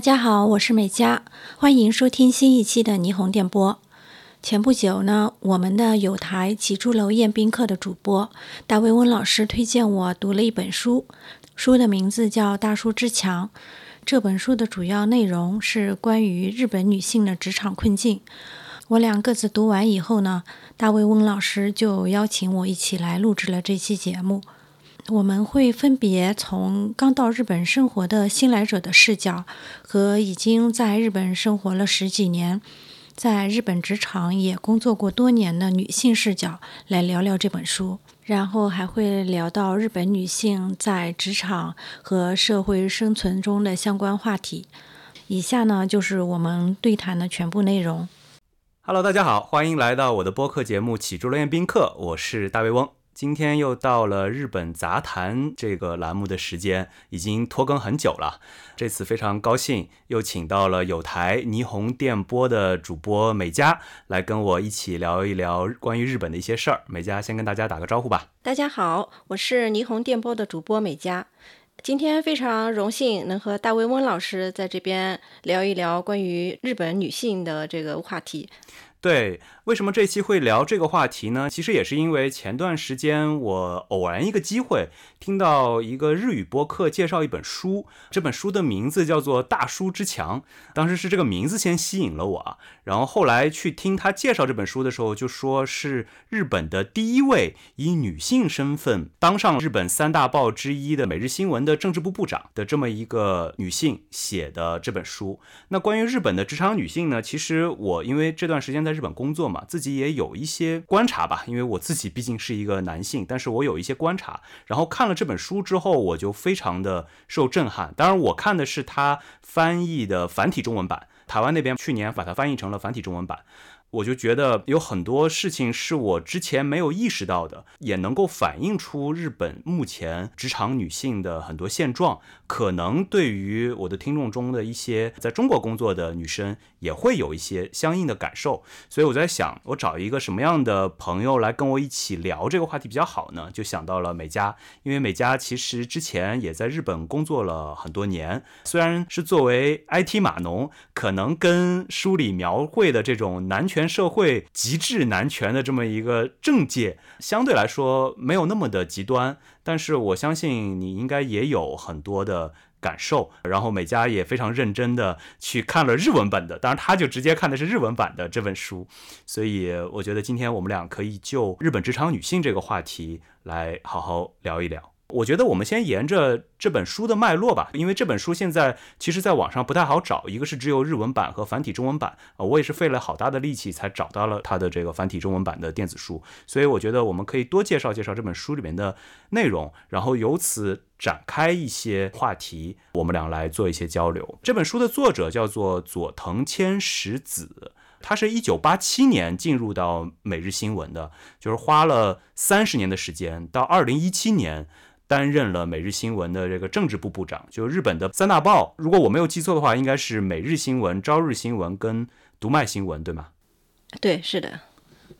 大家好，我是美嘉，欢迎收听新一期的霓虹电波。前不久呢，我们的有台起朱楼宴宾客的主播大卫温老师推荐我读了一本书，书的名字叫《大叔之强》。这本书的主要内容是关于日本女性的职场困境。我俩各自读完以后呢，大卫温老师就邀请我一起来录制了这期节目。我们会分别从刚到日本生活的新来者的视角，和已经在日本生活了十几年，在日本职场也工作过多年的女性视角来聊聊这本书。然后还会聊到日本女性在职场和社会生存中的相关话题。以下呢就是我们对谈的全部内容。Hello，大家好，欢迎来到我的播客节目《起住乐宴宾客》，我是大卫翁。今天又到了日本杂谈这个栏目的时间，已经拖更很久了。这次非常高兴，又请到了有台霓虹电波的主播美嘉来跟我一起聊一聊关于日本的一些事儿。美嘉先跟大家打个招呼吧。大家好，我是霓虹电波的主播美嘉。今天非常荣幸能和大卫温老师在这边聊一聊关于日本女性的这个话题。对，为什么这期会聊这个话题呢？其实也是因为前段时间我偶然一个机会听到一个日语播客介绍一本书，这本书的名字叫做《大叔之强》。当时是这个名字先吸引了我啊，然后后来去听他介绍这本书的时候，就说是日本的第一位以女性身份当上日本三大报之一的《每日新闻》的政治部部长的这么一个女性写的这本书。那关于日本的职场女性呢，其实我因为这段时间在日本工作自己也有一些观察吧。因为我自己毕竟是一个男性，但是我有一些观察。然后看了这本书之后，我就非常的受震撼。当然，我看的是他翻译的繁体中文版，台湾那边去年把它翻译成了繁体中文版。我就觉得有很多事情是我之前没有意识到的，也能够反映出日本目前职场女性的很多现状。可能对于我的听众中的一些在中国工作的女生，也会有一些相应的感受。所以我在想，我找一个什么样的朋友来跟我一起聊这个话题比较好呢？就想到了美嘉，因为美嘉其实之前也在日本工作了很多年，虽然是作为 IT 码农，可能跟书里描绘的这种男权社会极致男权的这么一个政界，相对来说没有那么的极端。但是我相信你应该也有很多的感受，然后美嘉也非常认真的去看了日文版的，当然他就直接看的是日文版的这本书，所以我觉得今天我们俩可以就日本职场女性这个话题来好好聊一聊。我觉得我们先沿着这本书的脉络吧，因为这本书现在其实在网上不太好找，一个是只有日文版和繁体中文版，啊，我也是费了好大的力气才找到了它的这个繁体中文版的电子书，所以我觉得我们可以多介绍介绍这本书里面的内容，然后由此展开一些话题，我们俩来做一些交流。这本书的作者叫做佐藤千石子。他是一九八七年进入到《每日新闻》的，就是花了三十年的时间，到二零一七年。担任了每日新闻的这个政治部部长，就日本的三大报，如果我没有记错的话，应该是每日新闻、朝日新闻跟读卖新闻，对吗？对，是的。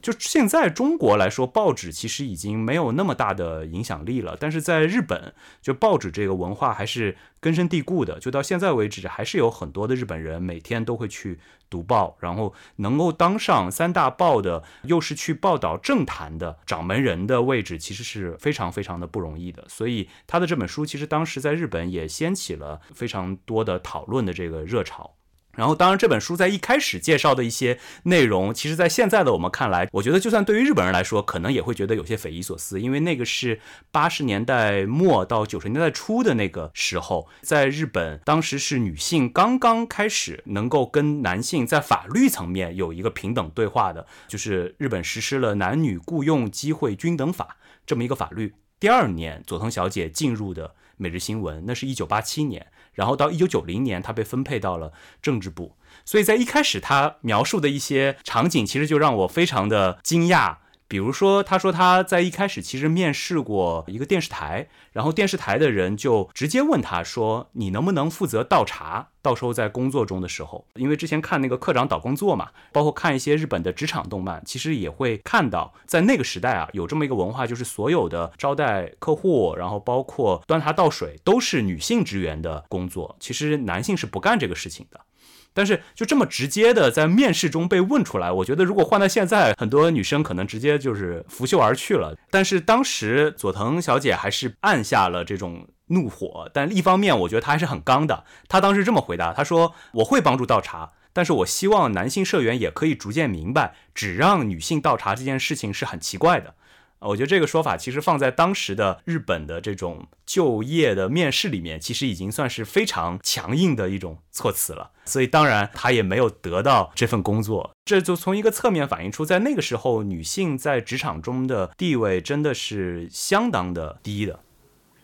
就现在中国来说，报纸其实已经没有那么大的影响力了。但是在日本，就报纸这个文化还是根深蒂固的。就到现在为止，还是有很多的日本人每天都会去读报，然后能够当上三大报的，又是去报道政坛的掌门人的位置，其实是非常非常的不容易的。所以他的这本书，其实当时在日本也掀起了非常多的讨论的这个热潮。然后，当然，这本书在一开始介绍的一些内容，其实，在现在的我们看来，我觉得，就算对于日本人来说，可能也会觉得有些匪夷所思，因为那个是八十年代末到九十年代初的那个时候，在日本，当时是女性刚刚开始能够跟男性在法律层面有一个平等对话的，就是日本实施了男女雇佣机会均等法这么一个法律。第二年，佐藤小姐进入的每日新闻，那是一九八七年。然后到一九九零年，他被分配到了政治部，所以在一开始他描述的一些场景，其实就让我非常的惊讶。比如说，他说他在一开始其实面试过一个电视台，然后电视台的人就直接问他说：“你能不能负责倒茶？”到时候在工作中的时候，因为之前看那个课长导工作嘛，包括看一些日本的职场动漫，其实也会看到，在那个时代啊，有这么一个文化，就是所有的招待客户，然后包括端茶倒水，都是女性职员的工作，其实男性是不干这个事情的。但是就这么直接的在面试中被问出来，我觉得如果换到现在，很多女生可能直接就是拂袖而去了。但是当时佐藤小姐还是按下了这种怒火，但一方面我觉得她还是很刚的。她当时这么回答，她说：“我会帮助倒茶，但是我希望男性社员也可以逐渐明白，只让女性倒茶这件事情是很奇怪的。”我觉得这个说法其实放在当时的日本的这种就业的面试里面，其实已经算是非常强硬的一种措辞了。所以当然他也没有得到这份工作，这就从一个侧面反映出，在那个时候女性在职场中的地位真的是相当的低的。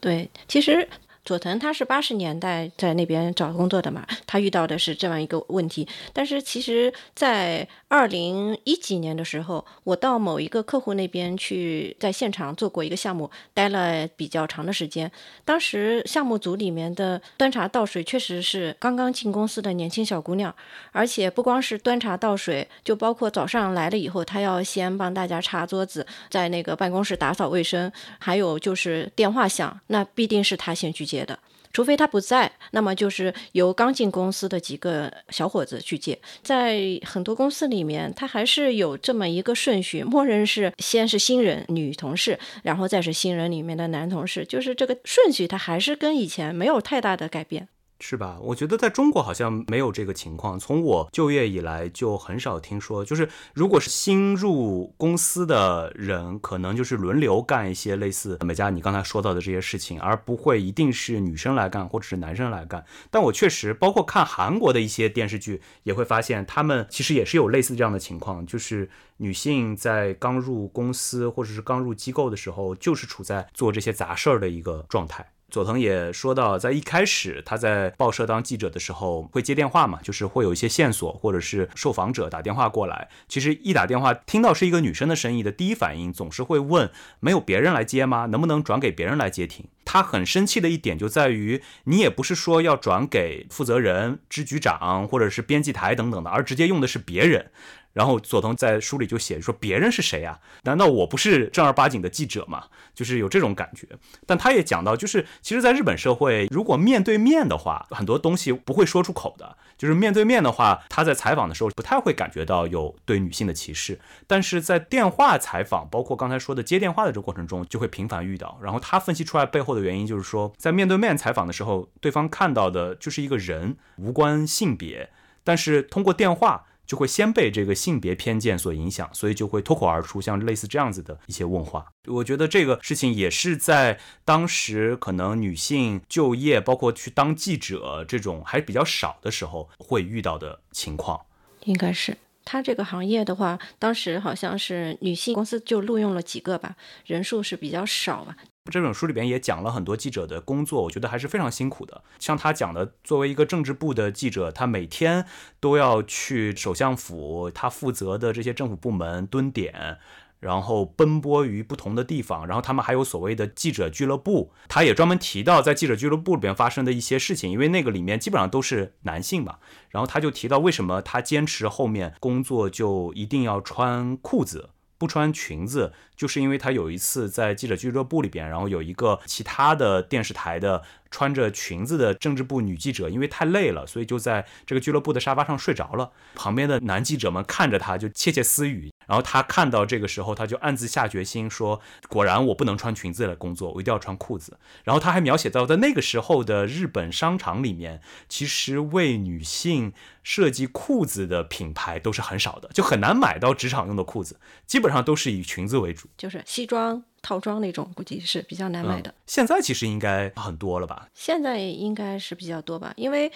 对，其实。佐藤他是八十年代在那边找工作的嘛，他遇到的是这样一个问题。但是其实，在二零一几年的时候，我到某一个客户那边去，在现场做过一个项目，待了比较长的时间。当时项目组里面的端茶倒水确实是刚刚进公司的年轻小姑娘，而且不光是端茶倒水，就包括早上来了以后，她要先帮大家擦桌子，在那个办公室打扫卫生，还有就是电话响，那必定是她先去接。接的，除非他不在，那么就是由刚进公司的几个小伙子去接。在很多公司里面，他还是有这么一个顺序，默认是先是新人女同事，然后再是新人里面的男同事，就是这个顺序，他还是跟以前没有太大的改变。是吧？我觉得在中国好像没有这个情况。从我就业以来，就很少听说。就是如果是新入公司的人，可能就是轮流干一些类似美嘉你刚才说到的这些事情，而不会一定是女生来干或者是男生来干。但我确实包括看韩国的一些电视剧，也会发现他们其实也是有类似这样的情况，就是女性在刚入公司或者是刚入机构的时候，就是处在做这些杂事儿的一个状态。佐藤也说到，在一开始他在报社当记者的时候会接电话嘛，就是会有一些线索，或者是受访者打电话过来。其实一打电话听到是一个女生的声音的第一反应总是会问：没有别人来接吗？能不能转给别人来接听？他很生气的一点就在于，你也不是说要转给负责人、支局长或者是编辑台等等的，而直接用的是别人。然后佐藤在书里就写说别人是谁呀？难道我不是正儿八经的记者吗？就是有这种感觉。但他也讲到，就是其实，在日本社会，如果面对面的话，很多东西不会说出口的。就是面对面的话，他在采访的时候不太会感觉到有对女性的歧视。但是在电话采访，包括刚才说的接电话的这个过程中，就会频繁遇到。然后他分析出来背后的原因，就是说在面对面采访的时候，对方看到的就是一个人，无关性别。但是通过电话。就会先被这个性别偏见所影响，所以就会脱口而出像类似这样子的一些问话。我觉得这个事情也是在当时可能女性就业，包括去当记者这种还比较少的时候会遇到的情况。应该是他这个行业的话，当时好像是女性公司就录用了几个吧，人数是比较少吧。这本书里边也讲了很多记者的工作，我觉得还是非常辛苦的。像他讲的，作为一个政治部的记者，他每天都要去首相府，他负责的这些政府部门蹲点，然后奔波于不同的地方。然后他们还有所谓的记者俱乐部，他也专门提到在记者俱乐部里边发生的一些事情，因为那个里面基本上都是男性嘛。然后他就提到为什么他坚持后面工作就一定要穿裤子。不穿裙子，就是因为他有一次在记者俱乐部里边，然后有一个其他的电视台的穿着裙子的政治部女记者，因为太累了，所以就在这个俱乐部的沙发上睡着了。旁边的男记者们看着他，就窃窃私语。然后他看到这个时候，他就暗自下决心说：“果然我不能穿裙子来工作，我一定要穿裤子。”然后他还描写到，在那个时候的日本商场里面，其实为女性设计裤子的品牌都是很少的，就很难买到职场用的裤子，基本上都是以裙子为主，就是西装套装那种，估计是比较难买的。现在其实应该很多了吧？现在应该是比较多吧，因为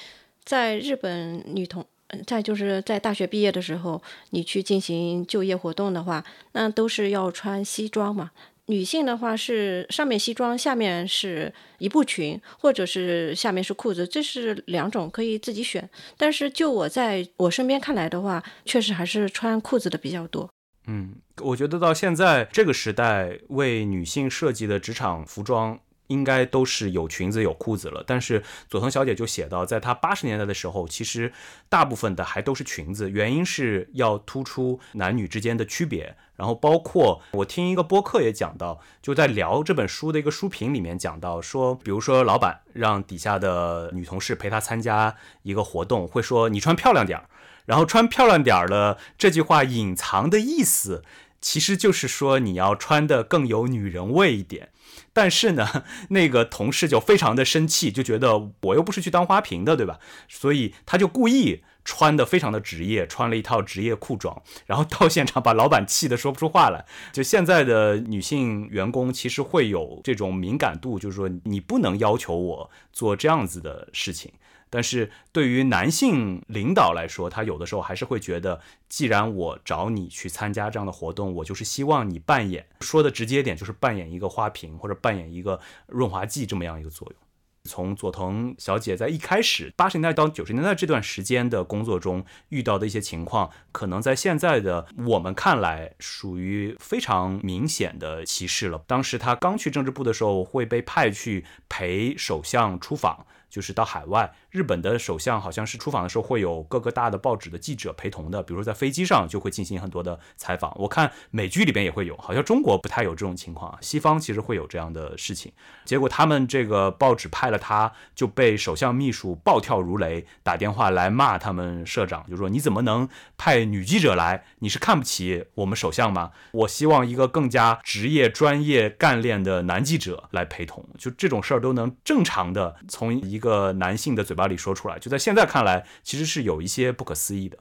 在日本女同。再就是在大学毕业的时候，你去进行就业活动的话，那都是要穿西装嘛。女性的话是上面西装，下面是一步裙，或者是下面是裤子，这是两种可以自己选。但是就我在我身边看来的话，确实还是穿裤子的比较多。嗯，我觉得到现在这个时代，为女性设计的职场服装。应该都是有裙子有裤子了。但是佐藤小姐就写到，在她八十年代的时候，其实大部分的还都是裙子，原因是要突出男女之间的区别。然后包括我听一个播客也讲到，就在聊这本书的一个书评里面讲到说，比如说老板让底下的女同事陪他参加一个活动，会说你穿漂亮点儿。然后穿漂亮点儿的这句话隐藏的意思，其实就是说你要穿的更有女人味一点。但是呢，那个同事就非常的生气，就觉得我又不是去当花瓶的，对吧？所以他就故意穿的非常的职业，穿了一套职业裤装，然后到现场把老板气得说不出话来。就现在的女性员工其实会有这种敏感度，就是说你不能要求我做这样子的事情。但是对于男性领导来说，他有的时候还是会觉得，既然我找你去参加这样的活动，我就是希望你扮演，说的直接点就是扮演一个花瓶或者扮演一个润滑剂这么样一个作用。从佐藤小姐在一开始八十年代到九十年代这段时间的工作中遇到的一些情况，可能在现在的我们看来属于非常明显的歧视了。当时她刚去政治部的时候，会被派去陪首相出访。就是到海外，日本的首相好像是出访的时候会有各个大的报纸的记者陪同的，比如说在飞机上就会进行很多的采访。我看美剧里边也会有，好像中国不太有这种情况，西方其实会有这样的事情。结果他们这个报纸派了他，就被首相秘书暴跳如雷，打电话来骂他们社长，就说你怎么能派女记者来？你是看不起我们首相吗？我希望一个更加职业、专业、干练的男记者来陪同，就这种事儿都能正常的从一。个男性的嘴巴里说出来，就在现在看来，其实是有一些不可思议的。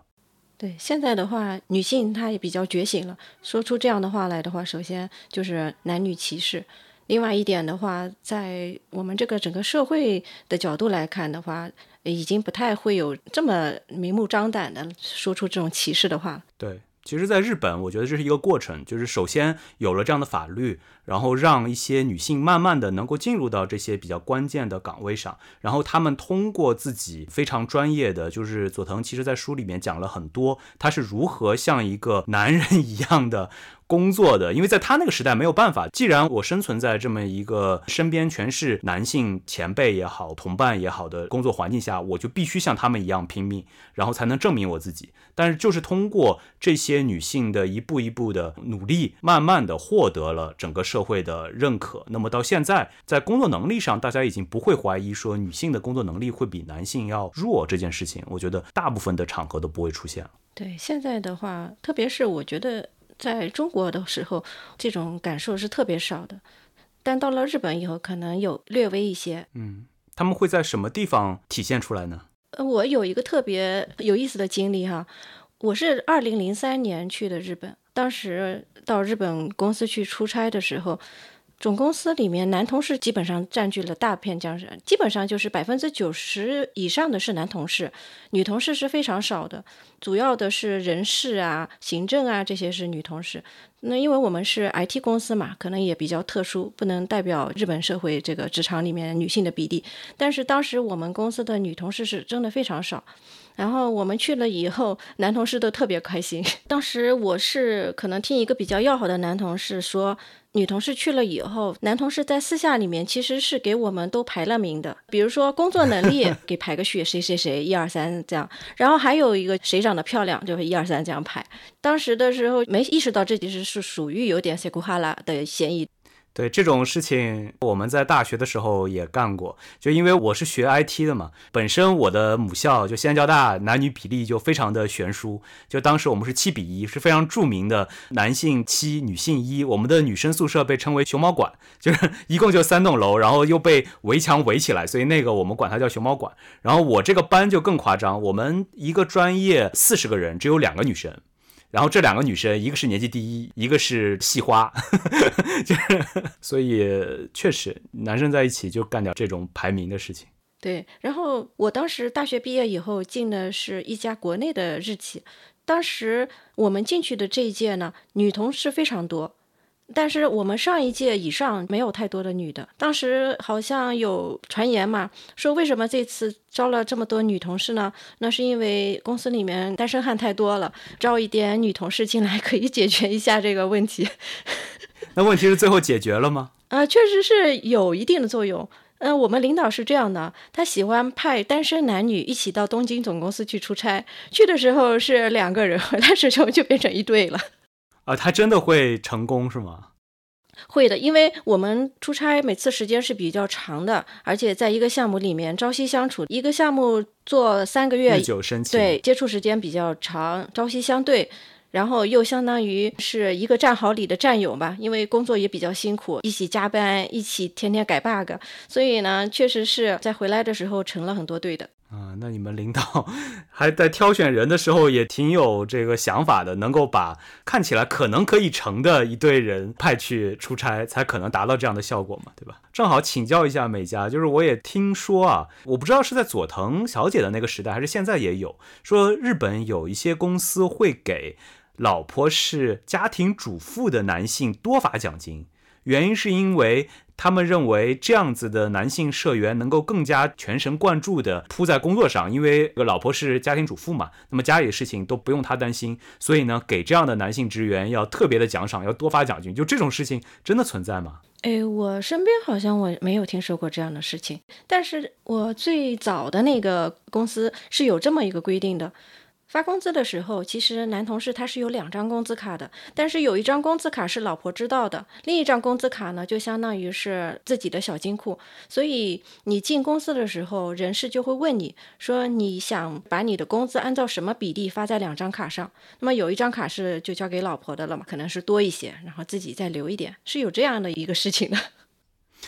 对，现在的话，女性她也比较觉醒了，说出这样的话来的话，首先就是男女歧视。另外一点的话，在我们这个整个社会的角度来看的话，已经不太会有这么明目张胆的说出这种歧视的话。对。其实，在日本，我觉得这是一个过程，就是首先有了这样的法律，然后让一些女性慢慢的能够进入到这些比较关键的岗位上，然后她们通过自己非常专业的，就是佐藤其实在书里面讲了很多，他是如何像一个男人一样的。工作的，因为在他那个时代没有办法。既然我生存在这么一个身边全是男性前辈也好、同伴也好的工作环境下，我就必须像他们一样拼命，然后才能证明我自己。但是就是通过这些女性的一步一步的努力，慢慢的获得了整个社会的认可。那么到现在，在工作能力上，大家已经不会怀疑说女性的工作能力会比男性要弱这件事情。我觉得大部分的场合都不会出现了。对，现在的话，特别是我觉得。在中国的时候，这种感受是特别少的，但到了日本以后，可能有略微一些。嗯，他们会在什么地方体现出来呢？呃，我有一个特别有意思的经历哈，我是二零零三年去的日本，当时到日本公司去出差的时候。总公司里面男同事基本上占据了大片江山，基本上就是百分之九十以上的是男同事，女同事是非常少的。主要的是人事啊、行政啊这些是女同事。那因为我们是 IT 公司嘛，可能也比较特殊，不能代表日本社会这个职场里面女性的比例。但是当时我们公司的女同事是真的非常少。然后我们去了以后，男同事都特别开心。当时我是可能听一个比较要好的男同事说。女同事去了以后，男同事在私下里面其实是给我们都排了名的，比如说工作能力给排个序，谁谁谁一二三这样，然后还有一个谁长得漂亮，就是一二三这样排。当时的时候没意识到这其实是属于有点塞库哈拉的嫌疑。对这种事情，我们在大学的时候也干过。就因为我是学 IT 的嘛，本身我的母校就西安交大，男女比例就非常的悬殊。就当时我们是七比一，是非常著名的男性七，女性一。我们的女生宿舍被称为熊猫馆，就是一共就三栋楼，然后又被围墙围起来，所以那个我们管它叫熊猫馆。然后我这个班就更夸张，我们一个专业四十个人，只有两个女生。然后这两个女生，一个是年级第一，一个是系花，就是，所以确实男生在一起就干掉这种排名的事情。对，然后我当时大学毕业以后进的是一家国内的日企，当时我们进去的这一届呢，女同事非常多。但是我们上一届以上没有太多的女的，当时好像有传言嘛，说为什么这次招了这么多女同事呢？那是因为公司里面单身汉太多了，招一点女同事进来可以解决一下这个问题。那问题是最后解决了吗？呃，确实是有一定的作用。嗯，我们领导是这样的，他喜欢派单身男女一起到东京总公司去出差，去的时候是两个人，回来时候就变成一对了。啊，他真的会成功是吗？会的，因为我们出差每次时间是比较长的，而且在一个项目里面朝夕相处，一个项目做三个月，日久生情，对，接触时间比较长，朝夕相对。然后又相当于是一个战壕里的战友吧，因为工作也比较辛苦，一起加班，一起天天改 bug，所以呢，确实是在回来的时候成了很多对的。啊，那你们领导还在挑选人的时候也挺有这个想法的，能够把看起来可能可以成的一队人派去出差，才可能达到这样的效果嘛，对吧？正好请教一下美嘉，就是我也听说啊，我不知道是在佐藤小姐的那个时代，还是现在也有说日本有一些公司会给。老婆是家庭主妇的男性多发奖金，原因是因为他们认为这样子的男性社员能够更加全神贯注的扑在工作上，因为老婆是家庭主妇嘛，那么家里的事情都不用他担心，所以呢，给这样的男性职员要特别的奖赏，要多发奖金。就这种事情真的存在吗？哎，我身边好像我没有听说过这样的事情，但是我最早的那个公司是有这么一个规定的。发工资的时候，其实男同事他是有两张工资卡的，但是有一张工资卡是老婆知道的，另一张工资卡呢就相当于是自己的小金库。所以你进公司的时候，人事就会问你说你想把你的工资按照什么比例发在两张卡上？那么有一张卡是就交给老婆的了嘛，可能是多一些，然后自己再留一点，是有这样的一个事情的。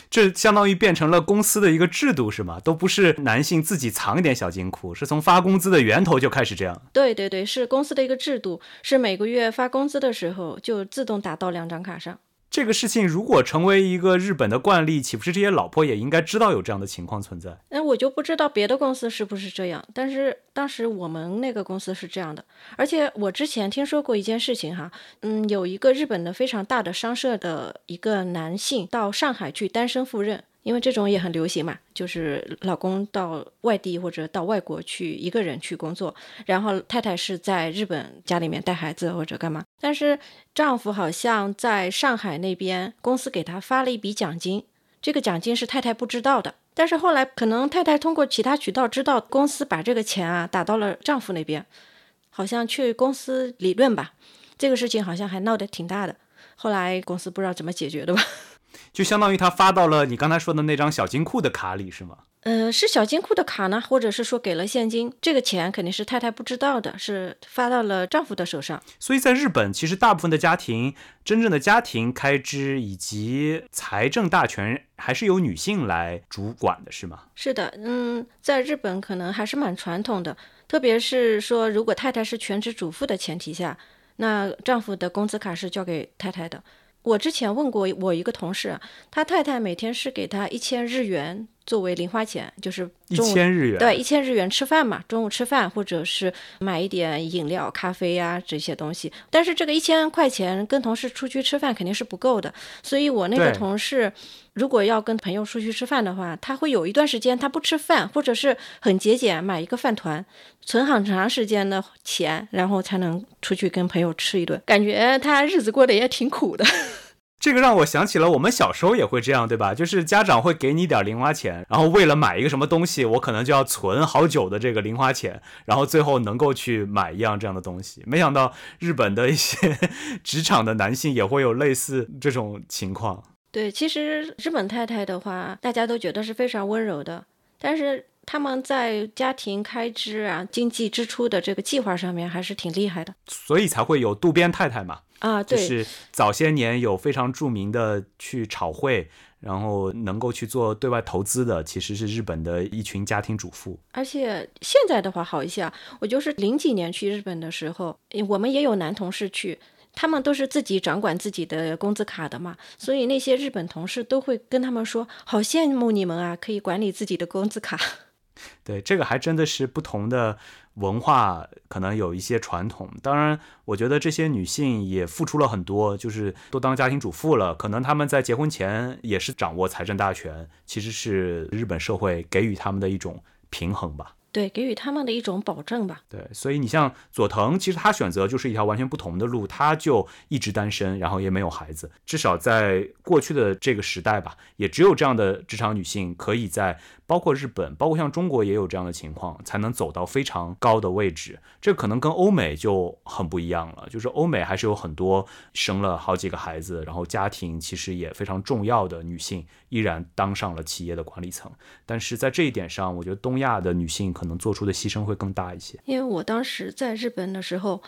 这相当于变成了公司的一个制度，是吗？都不是男性自己藏一点小金库，是从发工资的源头就开始这样。对对对，是公司的一个制度，是每个月发工资的时候就自动打到两张卡上。这个事情如果成为一个日本的惯例，岂不是这些老婆也应该知道有这样的情况存在？那我就不知道别的公司是不是这样，但是当时我们那个公司是这样的。而且我之前听说过一件事情哈，嗯，有一个日本的非常大的商社的一个男性到上海去单身赴任。因为这种也很流行嘛，就是老公到外地或者到外国去一个人去工作，然后太太是在日本家里面带孩子或者干嘛。但是丈夫好像在上海那边公司给他发了一笔奖金，这个奖金是太太不知道的。但是后来可能太太通过其他渠道知道公司把这个钱啊打到了丈夫那边，好像去公司理论吧，这个事情好像还闹得挺大的。后来公司不知道怎么解决的吧。就相当于他发到了你刚才说的那张小金库的卡里，是吗？呃，是小金库的卡呢，或者是说给了现金？这个钱肯定是太太不知道的，是发到了丈夫的手上。所以在日本，其实大部分的家庭，真正的家庭开支以及财政大权还是由女性来主管的，是吗？是的，嗯，在日本可能还是蛮传统的，特别是说如果太太是全职主妇的前提下，那丈夫的工资卡是交给太太的。我之前问过我一个同事，他太太每天是给他一千日元。作为零花钱，就是一千日元，对，一千日元吃饭嘛，中午吃饭或者是买一点饮料、咖啡呀这些东西。但是这个一千块钱跟同事出去吃饭肯定是不够的，所以我那个同事如果要跟朋友出去吃饭的话，他会有一段时间他不吃饭，或者是很节俭，买一个饭团，存很长时间的钱，然后才能出去跟朋友吃一顿。感觉他日子过得也挺苦的。这个让我想起了我们小时候也会这样，对吧？就是家长会给你点零花钱，然后为了买一个什么东西，我可能就要存好久的这个零花钱，然后最后能够去买一样这样的东西。没想到日本的一些 职场的男性也会有类似这种情况。对，其实日本太太的话，大家都觉得是非常温柔的，但是他们在家庭开支啊、经济支出的这个计划上面还是挺厉害的，所以才会有渡边太太嘛。啊，对，就是早些年有非常著名的去炒汇，然后能够去做对外投资的，其实是日本的一群家庭主妇。而且现在的话好一些啊，我就是零几年去日本的时候，我们也有男同事去，他们都是自己掌管自己的工资卡的嘛，所以那些日本同事都会跟他们说，好羡慕你们啊，可以管理自己的工资卡。对，这个还真的是不同的。文化可能有一些传统，当然，我觉得这些女性也付出了很多，就是都当家庭主妇了。可能她们在结婚前也是掌握财政大权，其实是日本社会给予她们的一种平衡吧。对，给予他们的一种保证吧。对，所以你像佐藤，其实他选择就是一条完全不同的路，他就一直单身，然后也没有孩子。至少在过去的这个时代吧，也只有这样的职场女性可以在。包括日本，包括像中国也有这样的情况，才能走到非常高的位置。这可能跟欧美就很不一样了。就是欧美还是有很多生了好几个孩子，然后家庭其实也非常重要的女性，依然当上了企业的管理层。但是在这一点上，我觉得东亚的女性可能做出的牺牲会更大一些。因为我当时在日本的时候，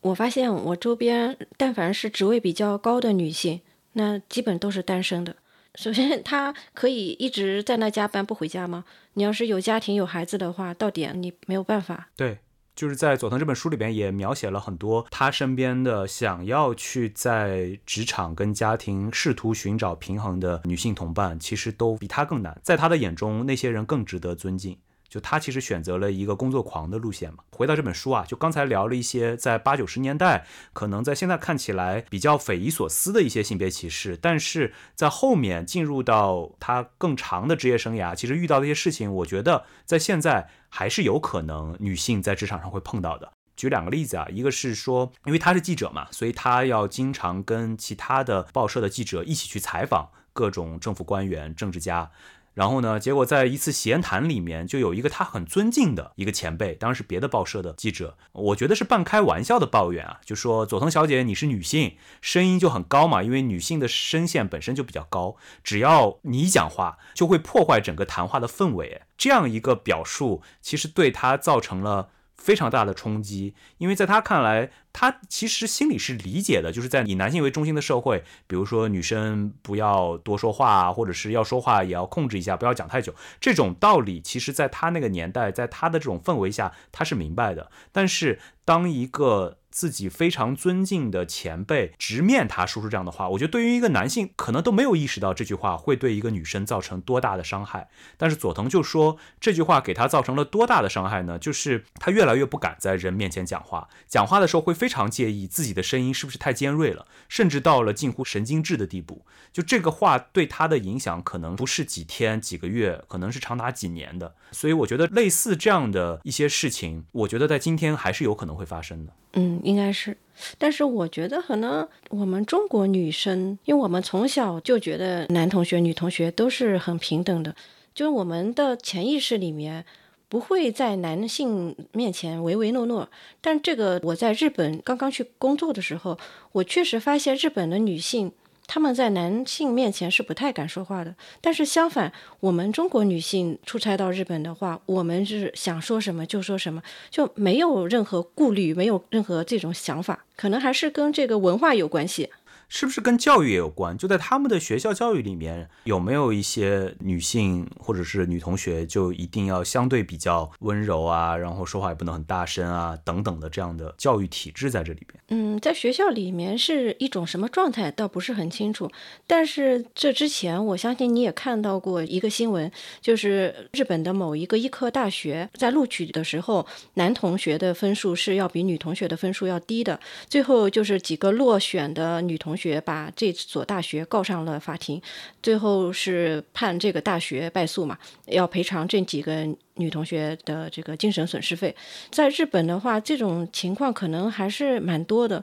我发现我周边但凡是职位比较高的女性，那基本都是单身的。首先，她可以一直在那加班不回家吗？你要是有家庭有孩子的话，到点你没有办法。对，就是在佐藤这本书里边也描写了很多他身边的想要去在职场跟家庭试图寻找平衡的女性同伴，其实都比他更难。在他的眼中，那些人更值得尊敬。就他其实选择了一个工作狂的路线嘛。回到这本书啊，就刚才聊了一些在八九十年代可能在现在看起来比较匪夷所思的一些性别歧视，但是在后面进入到他更长的职业生涯，其实遇到的一些事情，我觉得在现在还是有可能女性在职场上会碰到的。举两个例子啊，一个是说，因为他是记者嘛，所以他要经常跟其他的报社的记者一起去采访各种政府官员、政治家。然后呢？结果在一次闲谈里面，就有一个他很尊敬的一个前辈，当时别的报社的记者，我觉得是半开玩笑的抱怨啊，就说佐藤小姐你是女性，声音就很高嘛，因为女性的声线本身就比较高，只要你讲话就会破坏整个谈话的氛围。这样一个表述，其实对他造成了。非常大的冲击，因为在他看来，他其实心里是理解的，就是在以男性为中心的社会，比如说女生不要多说话，或者是要说话也要控制一下，不要讲太久，这种道理，其实在他那个年代，在他的这种氛围下，他是明白的。但是当一个自己非常尊敬的前辈直面他说出这样的话，我觉得对于一个男性可能都没有意识到这句话会对一个女生造成多大的伤害。但是佐藤就说这句话给他造成了多大的伤害呢？就是他越来越不敢在人面前讲话，讲话的时候会非常介意自己的声音是不是太尖锐了，甚至到了近乎神经质的地步。就这个话对他的影响可能不是几天几个月，可能是长达几年的。所以我觉得类似这样的一些事情，我觉得在今天还是有可能会发生的。嗯，应该是，但是我觉得可能我们中国女生，因为我们从小就觉得男同学、女同学都是很平等的，就是我们的潜意识里面不会在男性面前唯唯诺诺。但这个我在日本刚刚去工作的时候，我确实发现日本的女性。他们在男性面前是不太敢说话的，但是相反，我们中国女性出差到日本的话，我们是想说什么就说什么，就没有任何顾虑，没有任何这种想法，可能还是跟这个文化有关系。是不是跟教育也有关？就在他们的学校教育里面，有没有一些女性或者是女同学就一定要相对比较温柔啊，然后说话也不能很大声啊，等等的这样的教育体制在这里边？嗯，在学校里面是一种什么状态，倒不是很清楚。但是这之前，我相信你也看到过一个新闻，就是日本的某一个医科大学在录取的时候，男同学的分数是要比女同学的分数要低的，最后就是几个落选的女同学。学把这所大学告上了法庭，最后是判这个大学败诉嘛，要赔偿这几个女同学的这个精神损失费。在日本的话，这种情况可能还是蛮多的。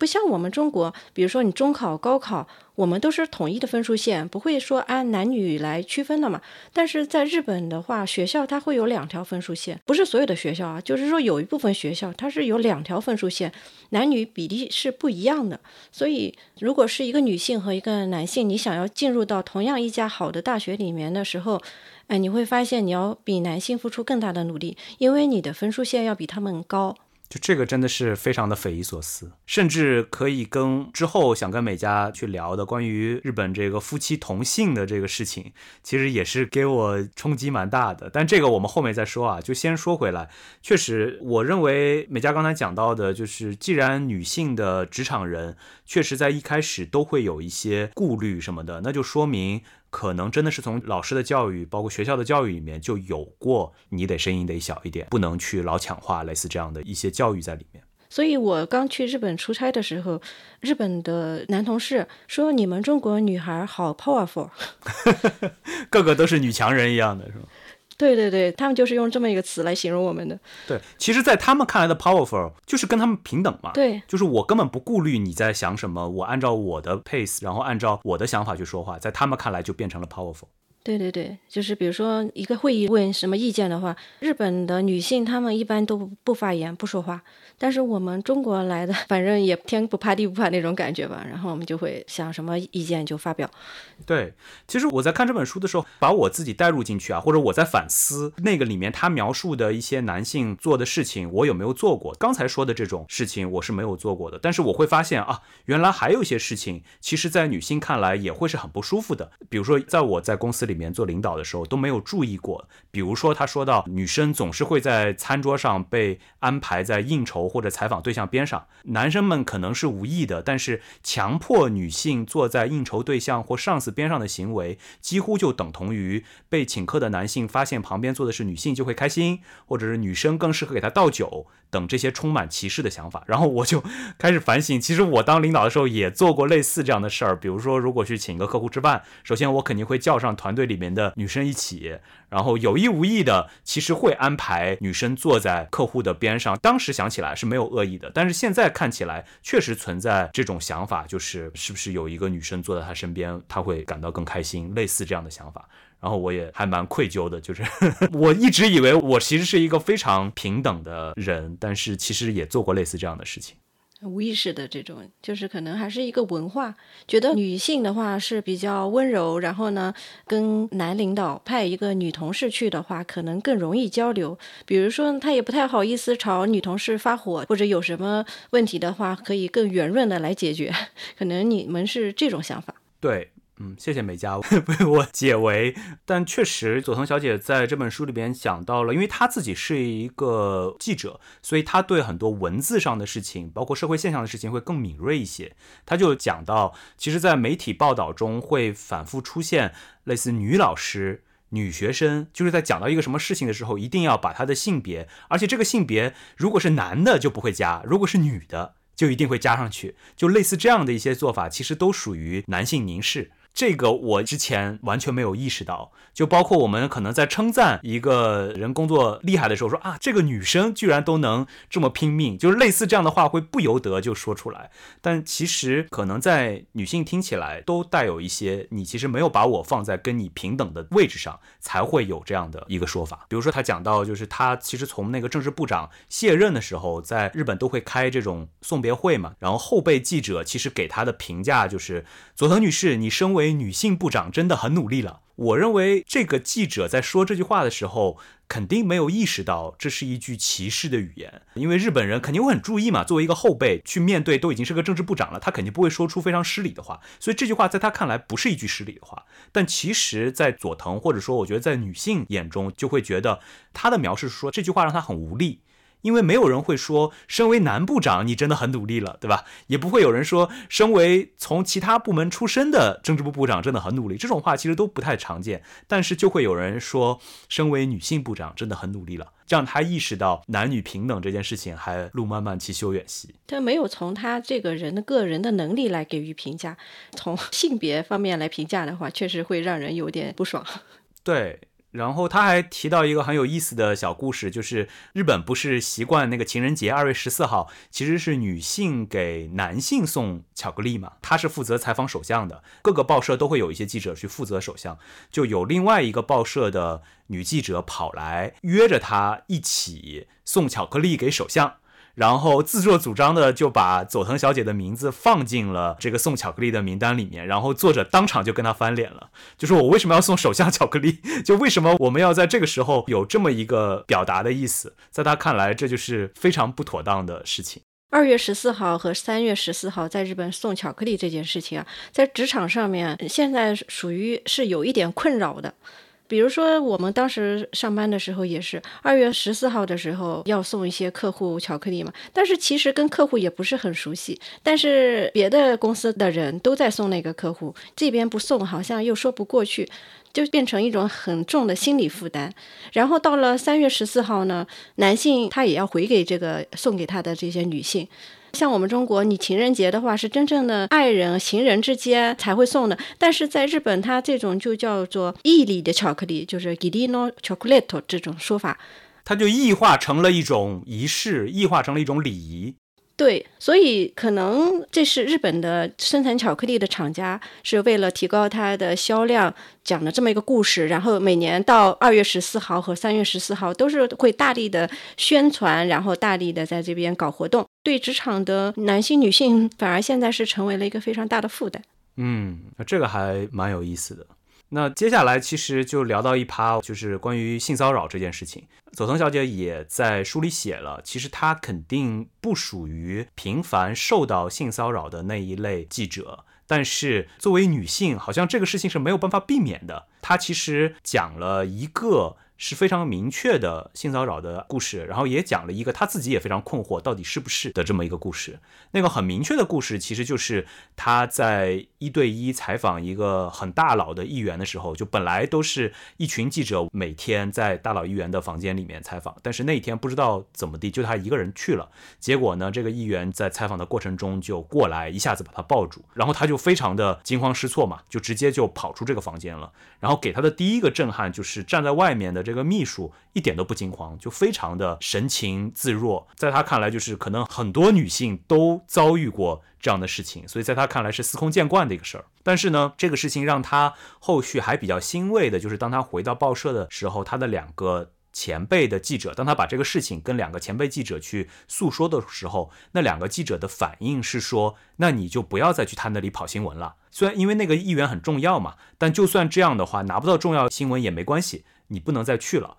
不像我们中国，比如说你中考、高考，我们都是统一的分数线，不会说按男女来区分的嘛。但是在日本的话，学校它会有两条分数线，不是所有的学校啊，就是说有一部分学校它是有两条分数线，男女比例是不一样的。所以，如果是一个女性和一个男性，你想要进入到同样一家好的大学里面的时候，哎，你会发现你要比男性付出更大的努力，因为你的分数线要比他们高。就这个真的是非常的匪夷所思，甚至可以跟之后想跟美嘉去聊的关于日本这个夫妻同姓的这个事情，其实也是给我冲击蛮大的。但这个我们后面再说啊，就先说回来。确实，我认为美嘉刚才讲到的，就是既然女性的职场人确实在一开始都会有一些顾虑什么的，那就说明。可能真的是从老师的教育，包括学校的教育里面就有过，你得声音得小一点，不能去老抢话，类似这样的一些教育在里面。所以我刚去日本出差的时候，日本的男同事说：“你们中国女孩好 powerful，个个都是女强人一样的，是吧？”对对对，他们就是用这么一个词来形容我们的。对，其实，在他们看来的 powerful 就是跟他们平等嘛。对，就是我根本不顾虑你在想什么，我按照我的 pace，然后按照我的想法去说话，在他们看来就变成了 powerful。对对对，就是比如说一个会议问什么意见的话，日本的女性她们一般都不发言不说话，但是我们中国来的，反正也天不怕地不怕那种感觉吧，然后我们就会想什么意见就发表。对，其实我在看这本书的时候，把我自己带入进去啊，或者我在反思那个里面他描述的一些男性做的事情，我有没有做过？刚才说的这种事情我是没有做过的，但是我会发现啊，原来还有一些事情，其实在女性看来也会是很不舒服的，比如说在我在公司里面做领导的时候都没有注意过，比如说他说到女生总是会在餐桌上被安排在应酬或者采访对象边上，男生们可能是无意的，但是强迫女性坐在应酬对象或上司边上的行为，几乎就等同于被请客的男性发现旁边坐的是女性就会开心，或者是女生更适合给他倒酒等这些充满歧视的想法。然后我就开始反省，其实我当领导的时候也做过类似这样的事儿，比如说如果去请一个客户吃饭，首先我肯定会叫上团队队里面。的女生一起，然后有意无意的，其实会安排女生坐在客户的边上。当时想起来是没有恶意的，但是现在看起来确实存在这种想法，就是是不是有一个女生坐在他身边，他会感到更开心，类似这样的想法。然后我也还蛮愧疚的，就是我一直以为我其实是一个非常平等的人，但是其实也做过类似这样的事情。无意识的这种，就是可能还是一个文化，觉得女性的话是比较温柔，然后呢，跟男领导派一个女同事去的话，可能更容易交流。比如说，他也不太好意思朝女同事发火，或者有什么问题的话，可以更圆润的来解决。可能你们是这种想法。对。嗯，谢谢美嘉 为我解围。但确实，佐藤小姐在这本书里边讲到了，因为她自己是一个记者，所以她对很多文字上的事情，包括社会现象的事情会更敏锐一些。她就讲到，其实，在媒体报道中会反复出现类似女老师、女学生，就是在讲到一个什么事情的时候，一定要把她的性别，而且这个性别如果是男的就不会加，如果是女的就一定会加上去，就类似这样的一些做法，其实都属于男性凝视。这个我之前完全没有意识到，就包括我们可能在称赞一个人工作厉害的时候，说啊，这个女生居然都能这么拼命，就是类似这样的话会不由得就说出来。但其实可能在女性听起来都带有一些，你其实没有把我放在跟你平等的位置上，才会有这样的一个说法。比如说他讲到，就是他其实从那个政治部长卸任的时候，在日本都会开这种送别会嘛，然后后辈记者其实给他的评价就是佐藤女士，你身为为女性部长真的很努力了。我认为这个记者在说这句话的时候，肯定没有意识到这是一句歧视的语言，因为日本人肯定会很注意嘛。作为一个后辈去面对都已经是个政治部长了，他肯定不会说出非常失礼的话。所以这句话在他看来不是一句失礼的话。但其实，在佐藤或者说我觉得在女性眼中，就会觉得他的描述说这句话让他很无力。因为没有人会说，身为男部长你真的很努力了，对吧？也不会有人说，身为从其他部门出身的政治部部长真的很努力，这种话其实都不太常见。但是就会有人说，身为女性部长真的很努力了，这样他意识到男女平等这件事情还路漫漫其修远兮。他没有从他这个人的个人的能力来给予评价，从性别方面来评价的话，确实会让人有点不爽。对。然后他还提到一个很有意思的小故事，就是日本不是习惯那个情人节二月十四号，其实是女性给男性送巧克力嘛。他是负责采访首相的，各个报社都会有一些记者去负责首相，就有另外一个报社的女记者跑来约着他一起送巧克力给首相。然后自作主张的就把佐藤小姐的名字放进了这个送巧克力的名单里面，然后作者当场就跟他翻脸了，就说我为什么要送首相巧克力？就为什么我们要在这个时候有这么一个表达的意思？在他看来，这就是非常不妥当的事情。二月十四号和三月十四号在日本送巧克力这件事情啊，在职场上面现在属于是有一点困扰的。比如说，我们当时上班的时候也是二月十四号的时候要送一些客户巧克力嘛，但是其实跟客户也不是很熟悉，但是别的公司的人都在送那个客户，这边不送好像又说不过去，就变成一种很重的心理负担。然后到了三月十四号呢，男性他也要回给这个送给他的这些女性。像我们中国，你情人节的话是真正的爱人、情人之间才会送的，但是在日本，它这种就叫做义礼的巧克力，就是 “girino chocolate 这种说法，它就异化成了一种仪式，异化成了一种礼仪。对，所以可能这是日本的生产巧克力的厂家是为了提高它的销量，讲的这么一个故事。然后每年到二月十四号和三月十四号都是会大力的宣传，然后大力的在这边搞活动。对职场的男性、女性，反而现在是成为了一个非常大的负担。嗯，这个还蛮有意思的。那接下来其实就聊到一趴，就是关于性骚扰这件事情。佐藤小姐也在书里写了，其实她肯定不属于频繁受到性骚扰的那一类记者，但是作为女性，好像这个事情是没有办法避免的。她其实讲了一个。是非常明确的性骚扰的故事，然后也讲了一个他自己也非常困惑，到底是不是的这么一个故事。那个很明确的故事，其实就是他在一对一采访一个很大佬的议员的时候，就本来都是一群记者每天在大佬议员的房间里面采访，但是那一天不知道怎么地，就他一个人去了。结果呢，这个议员在采访的过程中就过来一下子把他抱住，然后他就非常的惊慌失措嘛，就直接就跑出这个房间了。然后给他的第一个震撼就是站在外面的。这这个秘书一点都不惊慌，就非常的神情自若。在他看来，就是可能很多女性都遭遇过这样的事情，所以在他看来是司空见惯的一个事儿。但是呢，这个事情让他后续还比较欣慰的，就是当他回到报社的时候，他的两个前辈的记者，当他把这个事情跟两个前辈记者去诉说的时候，那两个记者的反应是说：“那你就不要再去他那里跑新闻了。虽然因为那个议员很重要嘛，但就算这样的话，拿不到重要新闻也没关系。”你不能再去了，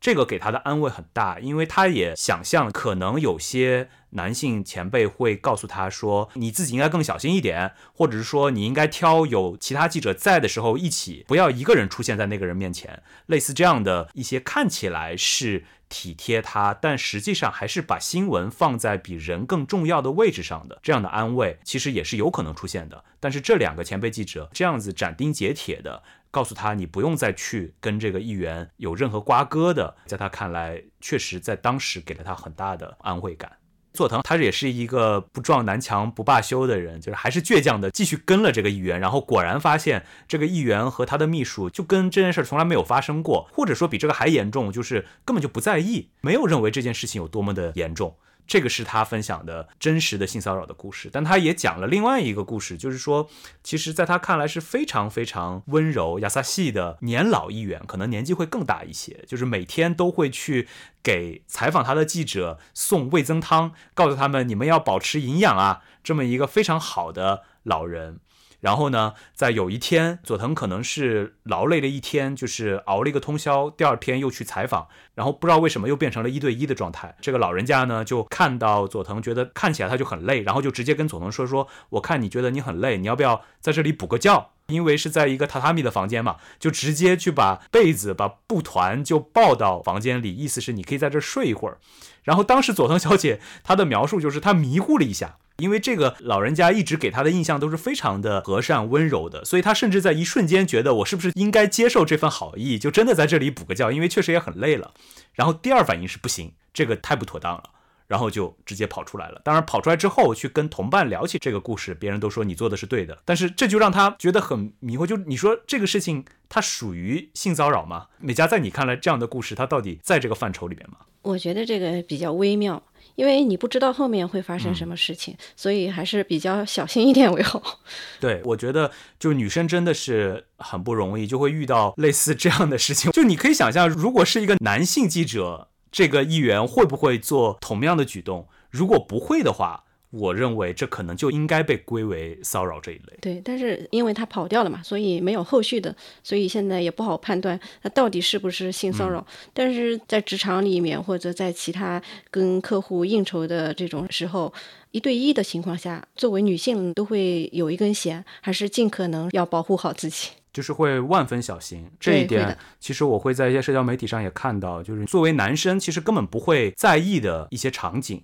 这个给他的安慰很大，因为他也想象可能有些男性前辈会告诉他说，你自己应该更小心一点，或者是说你应该挑有其他记者在的时候一起，不要一个人出现在那个人面前，类似这样的一些看起来是体贴他，但实际上还是把新闻放在比人更重要的位置上的这样的安慰，其实也是有可能出现的。但是这两个前辈记者这样子斩钉截铁的。告诉他，你不用再去跟这个议员有任何瓜葛的，在他看来，确实在当时给了他很大的安慰感。佐藤他也是一个不撞南墙不罢休的人，就是还是倔强的继续跟了这个议员，然后果然发现这个议员和他的秘书就跟这件事从来没有发生过，或者说比这个还严重，就是根本就不在意，没有认为这件事情有多么的严重。这个是他分享的真实的性骚扰的故事，但他也讲了另外一个故事，就是说，其实在他看来是非常非常温柔、雅萨系的年老议员，可能年纪会更大一些，就是每天都会去给采访他的记者送味增汤，告诉他们你们要保持营养啊，这么一个非常好的老人。然后呢，在有一天，佐藤可能是劳累了一天，就是熬了一个通宵，第二天又去采访，然后不知道为什么又变成了一对一的状态。这个老人家呢，就看到佐藤，觉得看起来他就很累，然后就直接跟佐藤说：“说我看你觉得你很累，你要不要在这里补个觉？因为是在一个榻榻米的房间嘛，就直接去把被子、把布团就抱到房间里，意思是你可以在这睡一会儿。”然后当时佐藤小姐她的描述就是她迷糊了一下。因为这个老人家一直给他的印象都是非常的和善温柔的，所以他甚至在一瞬间觉得我是不是应该接受这份好意，就真的在这里补个觉，因为确实也很累了。然后第二反应是不行，这个太不妥当了，然后就直接跑出来了。当然跑出来之后去跟同伴聊起这个故事，别人都说你做的是对的，但是这就让他觉得很迷惑。就你说这个事情它属于性骚扰吗？美嘉，在你看来这样的故事它到底在这个范畴里面吗？我觉得这个比较微妙。因为你不知道后面会发生什么事情，所以还是比较小心一点为好。对，我觉得就女生真的是很不容易，就会遇到类似这样的事情。就你可以想象，如果是一个男性记者，这个议员会不会做同样的举动？如果不会的话。我认为这可能就应该被归为骚扰这一类。对，但是因为他跑掉了嘛，所以没有后续的，所以现在也不好判断他到底是不是性骚扰。但是在职场里面或者在其他跟客户应酬的这种时候，一对一的情况下，作为女性都会有一根弦，还是尽可能要保护好自己，就是会万分小心。这一点其实我会在一些社交媒体上也看到，就是作为男生其实根本不会在意的一些场景。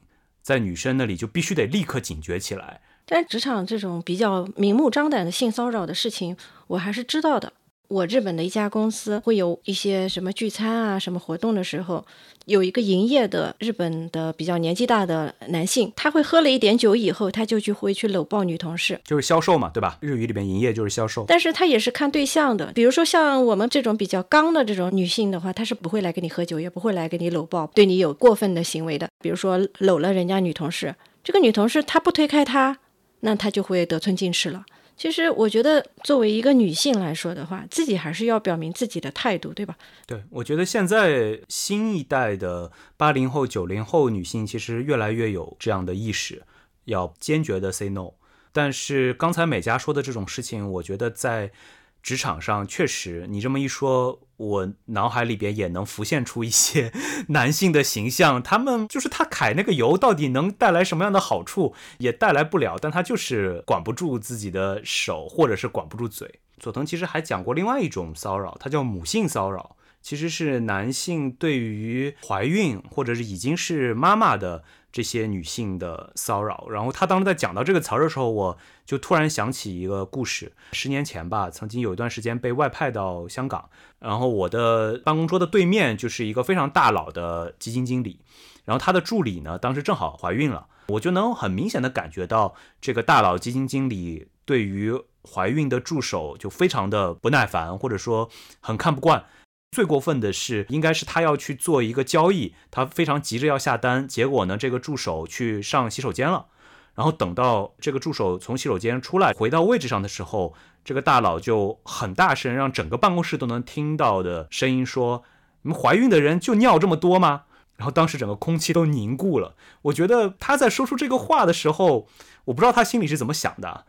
在女生那里就必须得立刻警觉起来。但职场这种比较明目张胆的性骚扰的事情，我还是知道的。我日本的一家公司会有一些什么聚餐啊、什么活动的时候，有一个营业的日本的比较年纪大的男性，他会喝了一点酒以后，他就去会去搂抱女同事，就是销售嘛，对吧？日语里边营业就是销售。但是他也是看对象的，比如说像我们这种比较刚的这种女性的话，她是不会来跟你喝酒，也不会来跟你搂抱，对你有过分的行为的。比如说搂了人家女同事，这个女同事她不推开他，那他就会得寸进尺了。其实我觉得，作为一个女性来说的话，自己还是要表明自己的态度，对吧？对，我觉得现在新一代的八零后、九零后女性其实越来越有这样的意识，要坚决的 say no。但是刚才美嘉说的这种事情，我觉得在。职场上确实，你这么一说，我脑海里边也能浮现出一些 男性的形象。他们就是他揩那个油，到底能带来什么样的好处，也带来不了。但他就是管不住自己的手，或者是管不住嘴。佐藤其实还讲过另外一种骚扰，它叫母性骚扰，其实是男性对于怀孕或者是已经是妈妈的。这些女性的骚扰，然后他当时在讲到这个词儿的时候，我就突然想起一个故事。十年前吧，曾经有一段时间被外派到香港，然后我的办公桌的对面就是一个非常大佬的基金经理，然后他的助理呢，当时正好怀孕了，我就能很明显的感觉到这个大佬基金经理对于怀孕的助手就非常的不耐烦，或者说很看不惯。最过分的是，应该是他要去做一个交易，他非常急着要下单，结果呢，这个助手去上洗手间了，然后等到这个助手从洗手间出来，回到位置上的时候，这个大佬就很大声，让整个办公室都能听到的声音说：“你们怀孕的人就尿这么多吗？”然后当时整个空气都凝固了。我觉得他在说出这个话的时候，我不知道他心里是怎么想的。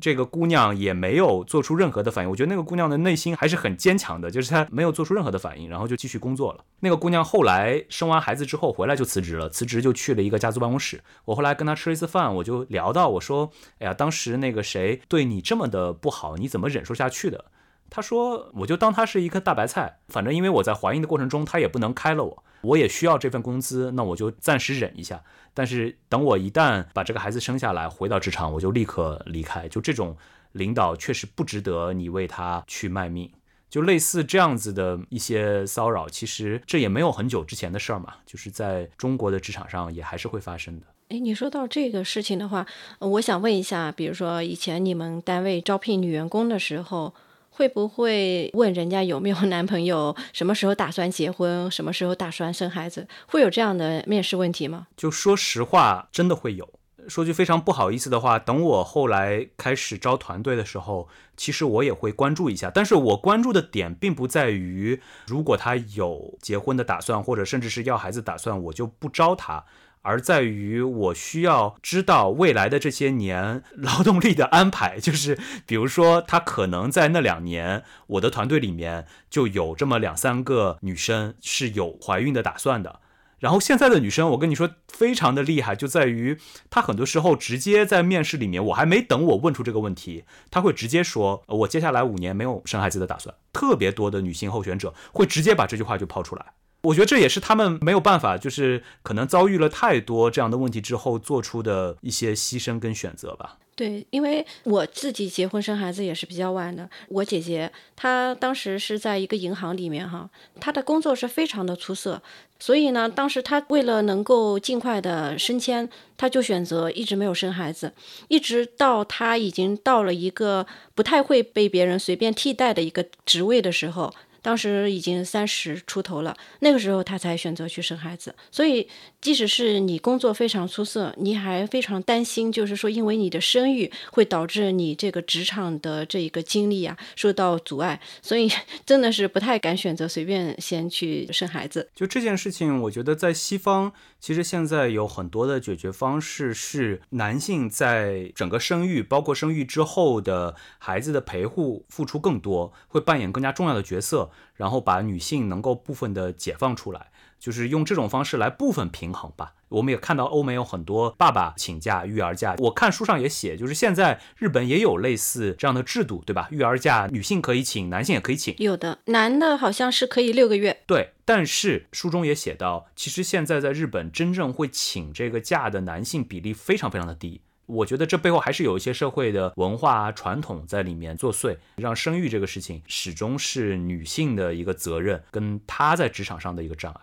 这个姑娘也没有做出任何的反应，我觉得那个姑娘的内心还是很坚强的，就是她没有做出任何的反应，然后就继续工作了。那个姑娘后来生完孩子之后回来就辞职了，辞职就去了一个家族办公室。我后来跟她吃了一次饭，我就聊到我说：“哎呀，当时那个谁对你这么的不好，你怎么忍受下去的？”他说：“我就当他是一颗大白菜，反正因为我在怀孕的过程中，他也不能开了我。”我也需要这份工资，那我就暂时忍一下。但是等我一旦把这个孩子生下来，回到职场，我就立刻离开。就这种领导确实不值得你为他去卖命。就类似这样子的一些骚扰，其实这也没有很久之前的事儿嘛，就是在中国的职场上也还是会发生的。哎，你说到这个事情的话，我想问一下，比如说以前你们单位招聘女员工的时候。会不会问人家有没有男朋友？什么时候打算结婚？什么时候打算生孩子？会有这样的面试问题吗？就说实话，真的会有。说句非常不好意思的话，等我后来开始招团队的时候，其实我也会关注一下。但是我关注的点并不在于，如果他有结婚的打算，或者甚至是要孩子打算，我就不招他。而在于我需要知道未来的这些年劳动力的安排，就是比如说他可能在那两年，我的团队里面就有这么两三个女生是有怀孕的打算的。然后现在的女生，我跟你说非常的厉害，就在于她很多时候直接在面试里面，我还没等我问出这个问题，她会直接说，我接下来五年没有生孩子的打算。特别多的女性候选者会直接把这句话就抛出来。我觉得这也是他们没有办法，就是可能遭遇了太多这样的问题之后做出的一些牺牲跟选择吧。对，因为我自己结婚生孩子也是比较晚的。我姐姐她当时是在一个银行里面哈，她的工作是非常的出色，所以呢，当时她为了能够尽快的升迁，她就选择一直没有生孩子，一直到她已经到了一个不太会被别人随便替代的一个职位的时候。当时已经三十出头了，那个时候他才选择去生孩子。所以，即使是你工作非常出色，你还非常担心，就是说，因为你的生育会导致你这个职场的这一个经历啊受到阻碍，所以 真的是不太敢选择随便先去生孩子。就这件事情，我觉得在西方，其实现在有很多的解决方式是男性在整个生育，包括生育之后的孩子的陪护付出更多，会扮演更加重要的角色。然后把女性能够部分的解放出来，就是用这种方式来部分平衡吧。我们也看到欧美有很多爸爸请假、育儿假。我看书上也写，就是现在日本也有类似这样的制度，对吧？育儿假女性可以请，男性也可以请。有的男的好像是可以六个月。对，但是书中也写到，其实现在在日本真正会请这个假的男性比例非常非常的低。我觉得这背后还是有一些社会的文化啊、传统在里面作祟，让生育这个事情始终是女性的一个责任，跟她在职场上的一个障碍。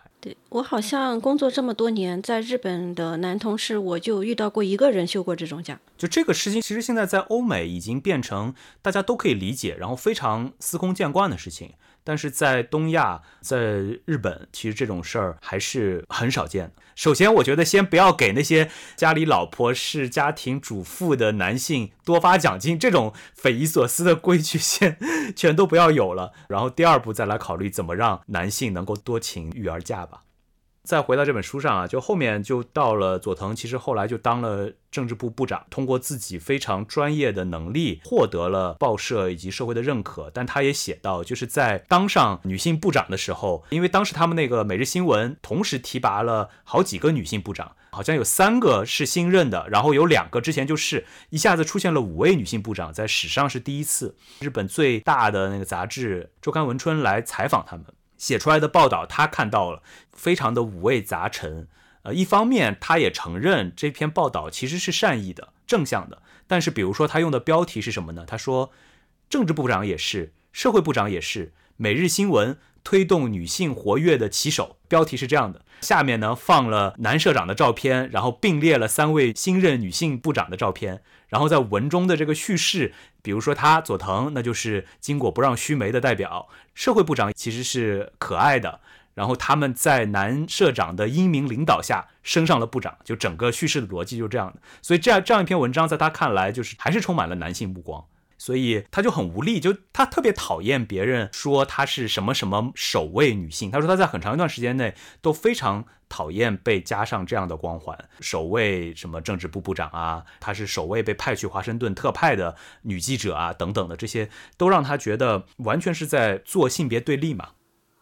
我好像工作这么多年，在日本的男同事，我就遇到过一个人休过这种假。就这个事情，其实现在在欧美已经变成大家都可以理解，然后非常司空见惯的事情。但是在东亚，在日本，其实这种事儿还是很少见。首先，我觉得先不要给那些家里老婆是家庭主妇的男性多发奖金，这种匪夷所思的规矩先全都不要有了。然后第二步再来考虑怎么让男性能够多请育儿假吧。再回到这本书上啊，就后面就到了佐藤，其实后来就当了政治部部长，通过自己非常专业的能力获得了报社以及社会的认可。但他也写到，就是在当上女性部长的时候，因为当时他们那个每日新闻同时提拔了好几个女性部长，好像有三个是新任的，然后有两个之前就是一下子出现了五位女性部长，在史上是第一次。日本最大的那个杂志《周刊文春》来采访他们。写出来的报道，他看到了，非常的五味杂陈。呃，一方面他也承认这篇报道其实是善意的、正向的，但是比如说他用的标题是什么呢？他说，政治部长也是，社会部长也是，每日新闻推动女性活跃的旗手。标题是这样的，下面呢放了男社长的照片，然后并列了三位新任女性部长的照片。然后在文中的这个叙事，比如说他佐藤，那就是巾帼不让须眉的代表；社会部长其实是可爱的。然后他们在男社长的英明领导下升上了部长，就整个叙事的逻辑就是这样的。所以这样这样一篇文章，在他看来就是还是充满了男性目光。所以她就很无力，就她特别讨厌别人说她是什么什么首位女性。她说她在很长一段时间内都非常讨厌被加上这样的光环，首位什么政治部部长啊，她是首位被派去华盛顿特派的女记者啊等等的，这些都让她觉得完全是在做性别对立嘛。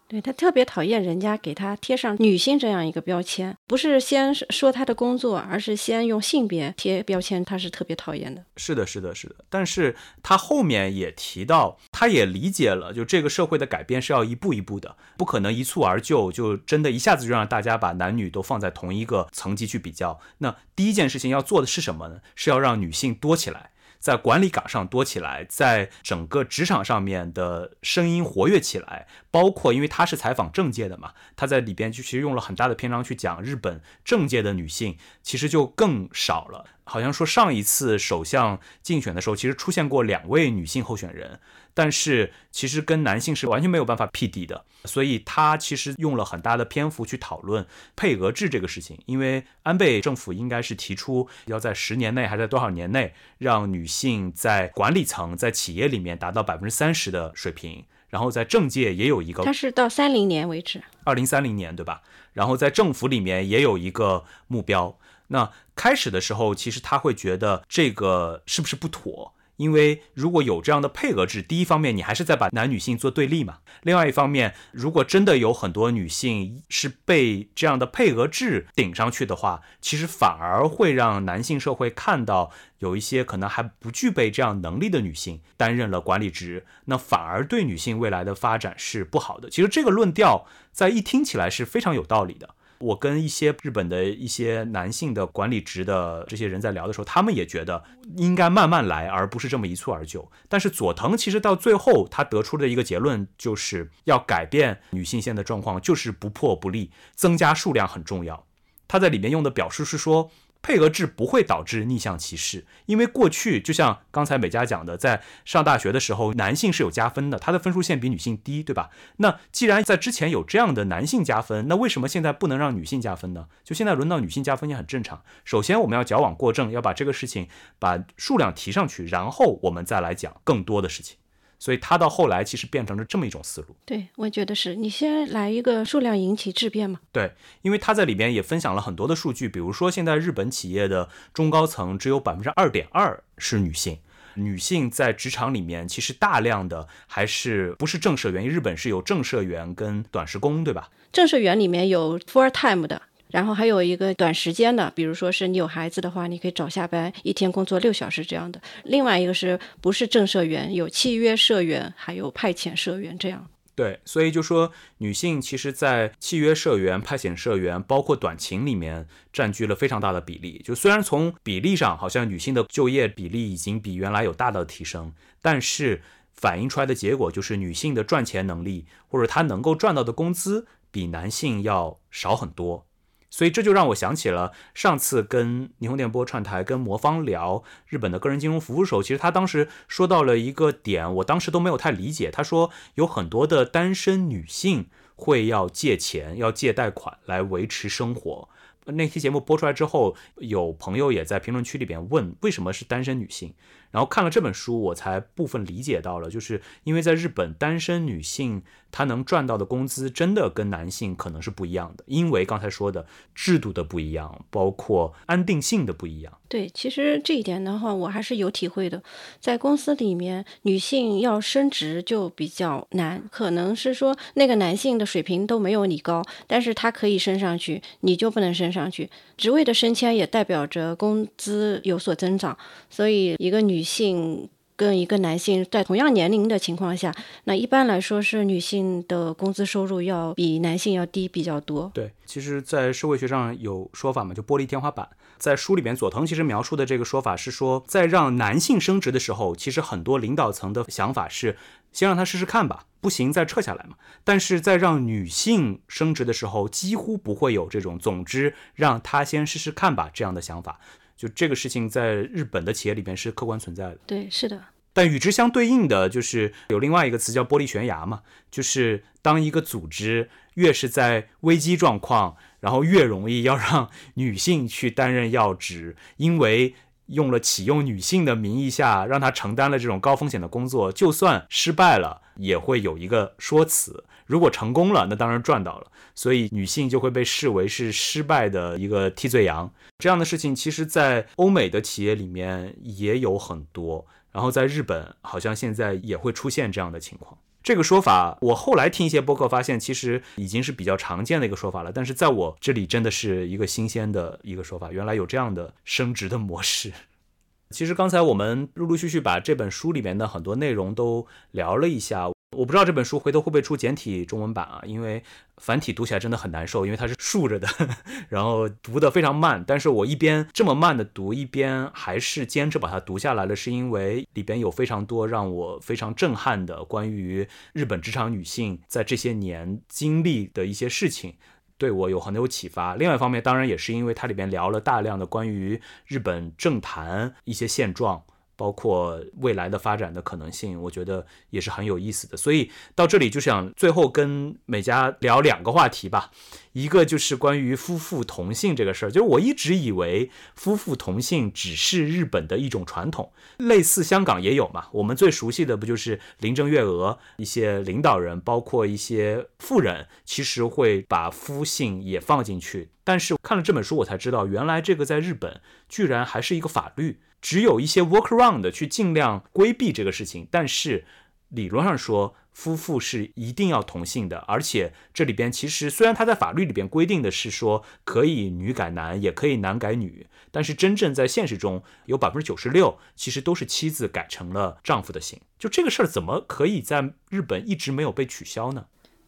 对他特别讨厌人家给他贴上女性这样一个标签，不是先说他的工作，而是先用性别贴标签，他是特别讨厌的。是的，是的，是的。但是他后面也提到，他也理解了，就这个社会的改变是要一步一步的，不可能一蹴而就，就真的一下子就让大家把男女都放在同一个层级去比较。那第一件事情要做的是什么呢？是要让女性多起来。在管理岗上多起来，在整个职场上面的声音活跃起来，包括因为他是采访政界的嘛，他在里边就其实用了很大的篇章去讲日本政界的女性，其实就更少了。好像说上一次首相竞选的时候，其实出现过两位女性候选人。但是其实跟男性是完全没有办法匹敌的，所以他其实用了很大的篇幅去讨论配额制这个事情。因为安倍政府应该是提出要在十年内还是在多少年内让女性在管理层在企业里面达到百分之三十的水平，然后在政界也有一个，他是到三零年为止，二零三零年对吧？然后在政府里面也有一个目标。那开始的时候，其实他会觉得这个是不是不妥？因为如果有这样的配额制，第一方面你还是在把男女性做对立嘛。另外一方面，如果真的有很多女性是被这样的配额制顶上去的话，其实反而会让男性社会看到有一些可能还不具备这样能力的女性担任了管理职，那反而对女性未来的发展是不好的。其实这个论调在一听起来是非常有道理的。我跟一些日本的一些男性的管理职的这些人在聊的时候，他们也觉得应该慢慢来，而不是这么一蹴而就。但是佐藤其实到最后他得出的一个结论，就是要改变女性现在的状况，就是不破不立，增加数量很重要。他在里面用的表述是说。配额制不会导致逆向歧视，因为过去就像刚才美嘉讲的，在上大学的时候，男性是有加分的，他的分数线比女性低，对吧？那既然在之前有这样的男性加分，那为什么现在不能让女性加分呢？就现在轮到女性加分也很正常。首先我们要矫枉过正，要把这个事情把数量提上去，然后我们再来讲更多的事情。所以他到后来其实变成了这么一种思路。对，我觉得是你先来一个数量引起质变嘛。对，因为他在里边也分享了很多的数据，比如说现在日本企业的中高层只有百分之二点二是女性，女性在职场里面其实大量的还是不是正社员，日本是有正社员跟短时工，对吧？正社员里面有 full time 的。然后还有一个短时间的，比如说是你有孩子的话，你可以早下班，一天工作六小时这样的。另外一个是不是正社员，有契约社员，还有派遣社员这样。对，所以就说女性其实，在契约社员、派遣社员，包括短勤里面，占据了非常大的比例。就虽然从比例上，好像女性的就业比例已经比原来有大的提升，但是反映出来的结果就是女性的赚钱能力，或者她能够赚到的工资，比男性要少很多。所以这就让我想起了上次跟霓虹电波串台跟魔方聊日本的个人金融服务时候，其实他当时说到了一个点，我当时都没有太理解。他说有很多的单身女性会要借钱、要借贷款来维持生活。那期节目播出来之后，有朋友也在评论区里边问为什么是单身女性。然后看了这本书，我才部分理解到了，就是因为在日本，单身女性她能赚到的工资真的跟男性可能是不一样的，因为刚才说的制度的不一样，包括安定性的不一样。对，其实这一点的话，我还是有体会的。在公司里面，女性要升职就比较难，可能是说那个男性的水平都没有你高，但是他可以升上去，你就不能升上去。职位的升迁也代表着工资有所增长，所以一个女性跟一个男性在同样年龄的情况下，那一般来说是女性的工资收入要比男性要低比较多。对，其实，在社会学上有说法嘛，就玻璃天花板。在书里边，佐藤其实描述的这个说法是说，在让男性升职的时候，其实很多领导层的想法是先让他试试看吧，不行再撤下来嘛。但是在让女性升职的时候，几乎不会有这种总之让他先试试看吧这样的想法。就这个事情在日本的企业里边是客观存在的，对，是的。但与之相对应的就是有另外一个词叫“玻璃悬崖”嘛，就是当一个组织越是在危机状况，然后越容易要让女性去担任要职，因为用了启用女性的名义下让她承担了这种高风险的工作，就算失败了也会有一个说辞。如果成功了，那当然赚到了，所以女性就会被视为是失败的一个替罪羊。这样的事情，其实，在欧美的企业里面也有很多，然后在日本，好像现在也会出现这样的情况。这个说法，我后来听一些播客发现，其实已经是比较常见的一个说法了。但是在我这里，真的是一个新鲜的一个说法，原来有这样的升职的模式。其实刚才我们陆陆续续把这本书里面的很多内容都聊了一下。我不知道这本书回头会不会出简体中文版啊？因为繁体读起来真的很难受，因为它是竖着的，然后读得非常慢。但是我一边这么慢的读，一边还是坚持把它读下来了，是因为里边有非常多让我非常震撼的关于日本职场女性在这些年经历的一些事情，对我有很有启发。另外一方面，当然也是因为它里边聊了大量的关于日本政坛一些现状。包括未来的发展的可能性，我觉得也是很有意思的。所以到这里就想最后跟美嘉聊两个话题吧。一个就是关于夫妇同姓这个事儿，就是我一直以为夫妇同姓只是日本的一种传统，类似香港也有嘛。我们最熟悉的不就是林郑月娥一些领导人，包括一些富人，其实会把夫姓也放进去。但是看了这本书，我才知道原来这个在日本居然还是一个法律。只有一些 workaround 去尽量规避这个事情，但是理论上说，夫妇是一定要同姓的。而且这里边其实虽然他在法律里边规定的是说可以女改男，也可以男改女，但是真正在现实中有百分之九十六其实都是妻子改成了丈夫的姓。就这个事儿怎么可以在日本一直没有被取消呢？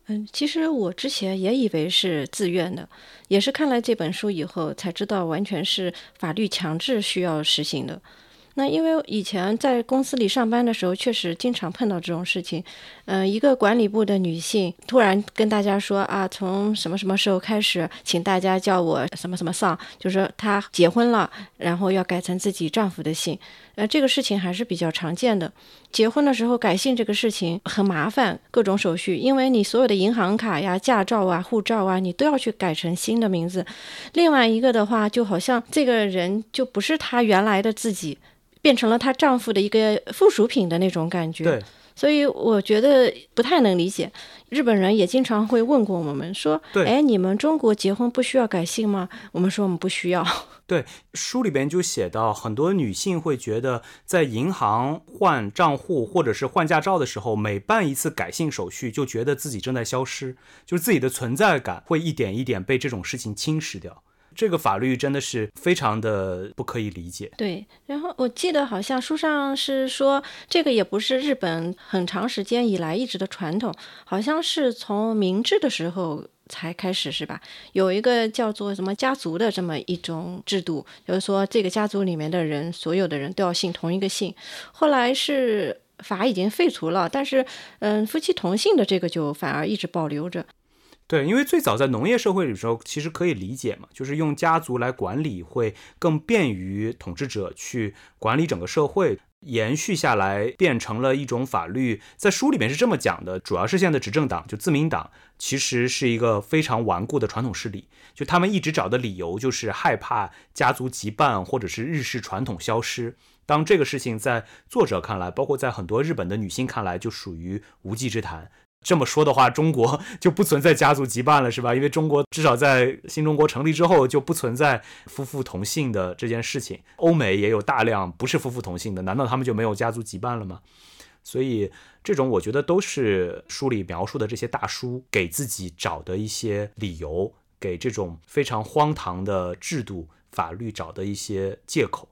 嗯，其实我之前也以为是自愿的，也是看了这本书以后才知道，完全是法律强制需要实行的。那因为以前在公司里上班的时候，确实经常碰到这种事情。嗯，一个管理部的女性突然跟大家说啊，从什么什么时候开始，请大家叫我什么什么丧，就是她结婚了，然后要改成自己丈夫的姓。呃，这个事情还是比较常见的。结婚的时候改姓这个事情很麻烦，各种手续，因为你所有的银行卡呀、驾照啊、护照啊，你都要去改成新的名字。另外一个的话，就好像这个人就不是她原来的自己。变成了她丈夫的一个附属品的那种感觉，对，所以我觉得不太能理解。日本人也经常会问过我们说：“哎，你们中国结婚不需要改姓吗？”我们说我们不需要。对，书里边就写到，很多女性会觉得，在银行换账户或者是换驾照的时候，每办一次改姓手续，就觉得自己正在消失，就是自己的存在感会一点一点被这种事情侵蚀掉。这个法律真的是非常的不可以理解。对，然后我记得好像书上是说，这个也不是日本很长时间以来一直的传统，好像是从明治的时候才开始，是吧？有一个叫做什么家族的这么一种制度，就是说这个家族里面的人，所有的人都要姓同一个姓。后来是法已经废除了，但是嗯，夫妻同姓的这个就反而一直保留着。对，因为最早在农业社会的时候，其实可以理解嘛，就是用家族来管理会更便于统治者去管理整个社会，延续下来变成了一种法律。在书里面是这么讲的，主要是现在的执政党就自民党，其实是一个非常顽固的传统势力，就他们一直找的理由就是害怕家族羁绊或者是日式传统消失。当这个事情在作者看来，包括在很多日本的女性看来，就属于无稽之谈。这么说的话，中国 就不存在家族羁绊了，是吧？因为中国至少在新中国成立之后就不存在夫妇同姓的这件事情。欧美也有大量不是夫妇同姓的，难道他们就没有家族羁绊了吗？所以这种我觉得都是书里描述的这些大叔给自己找的一些理由，给这种非常荒唐的制度法律找的一些借口。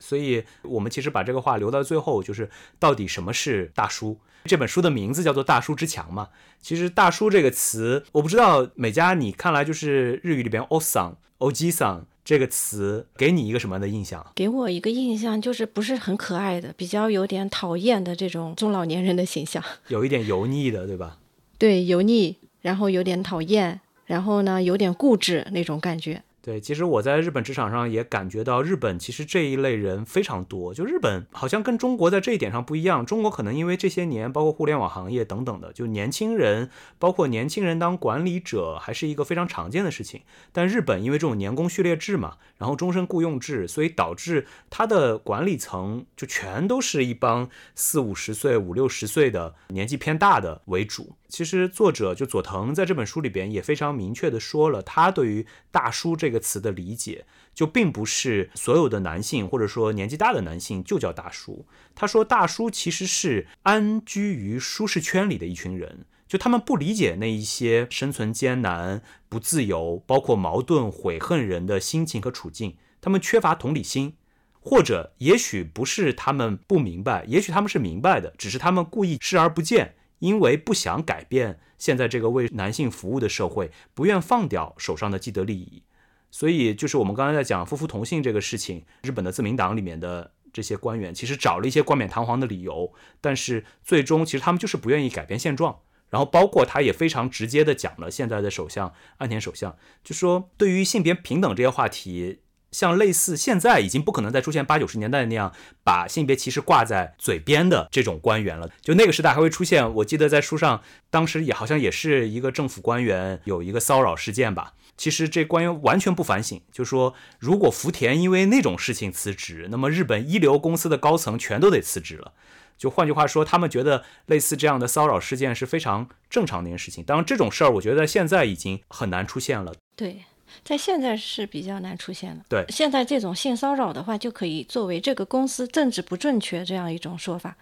所以我们其实把这个话留到最后，就是到底什么是大叔？这本书的名字叫做《大叔之强》嘛。其实“大叔”这个词，我不知道美嘉，你看来就是日语里边 “osan”、“ojisan” 这个词，给你一个什么样的印象？给我一个印象就是不是很可爱的，比较有点讨厌的这种中老年人的形象，有一点油腻的，对吧？对，油腻，然后有点讨厌，然后呢，有点固执那种感觉。对，其实我在日本职场上也感觉到，日本其实这一类人非常多。就日本好像跟中国在这一点上不一样，中国可能因为这些年，包括互联网行业等等的，就年轻人，包括年轻人当管理者，还是一个非常常见的事情。但日本因为这种年功序列制嘛，然后终身雇佣制，所以导致他的管理层就全都是一帮四五十岁、五六十岁的年纪偏大的为主。其实作者就佐藤在这本书里边也非常明确的说了，他对于大叔这这个词的理解，就并不是所有的男性或者说年纪大的男性就叫大叔。他说大叔其实是安居于舒适圈里的一群人，就他们不理解那一些生存艰难、不自由、包括矛盾、悔恨人的心情和处境，他们缺乏同理心，或者也许不是他们不明白，也许他们是明白的，只是他们故意视而不见。因为不想改变现在这个为男性服务的社会，不愿放掉手上的既得利益，所以就是我们刚才在讲夫妇同性这个事情，日本的自民党里面的这些官员其实找了一些冠冕堂皇的理由，但是最终其实他们就是不愿意改变现状。然后包括他也非常直接的讲了现在的首相岸田首相，就说对于性别平等这些话题。像类似现在已经不可能再出现八九十年代那样把性别歧视挂在嘴边的这种官员了。就那个时代还会出现，我记得在书上当时也好像也是一个政府官员有一个骚扰事件吧。其实这官员完全不反省，就说如果福田因为那种事情辞职，那么日本一流公司的高层全都得辞职了。就换句话说，他们觉得类似这样的骚扰事件是非常正常的一件事情。当然这种事儿，我觉得现在已经很难出现了。对。在现在是比较难出现了。对，现在这种性骚扰的话，就可以作为这个公司政治不正确这样一种说法。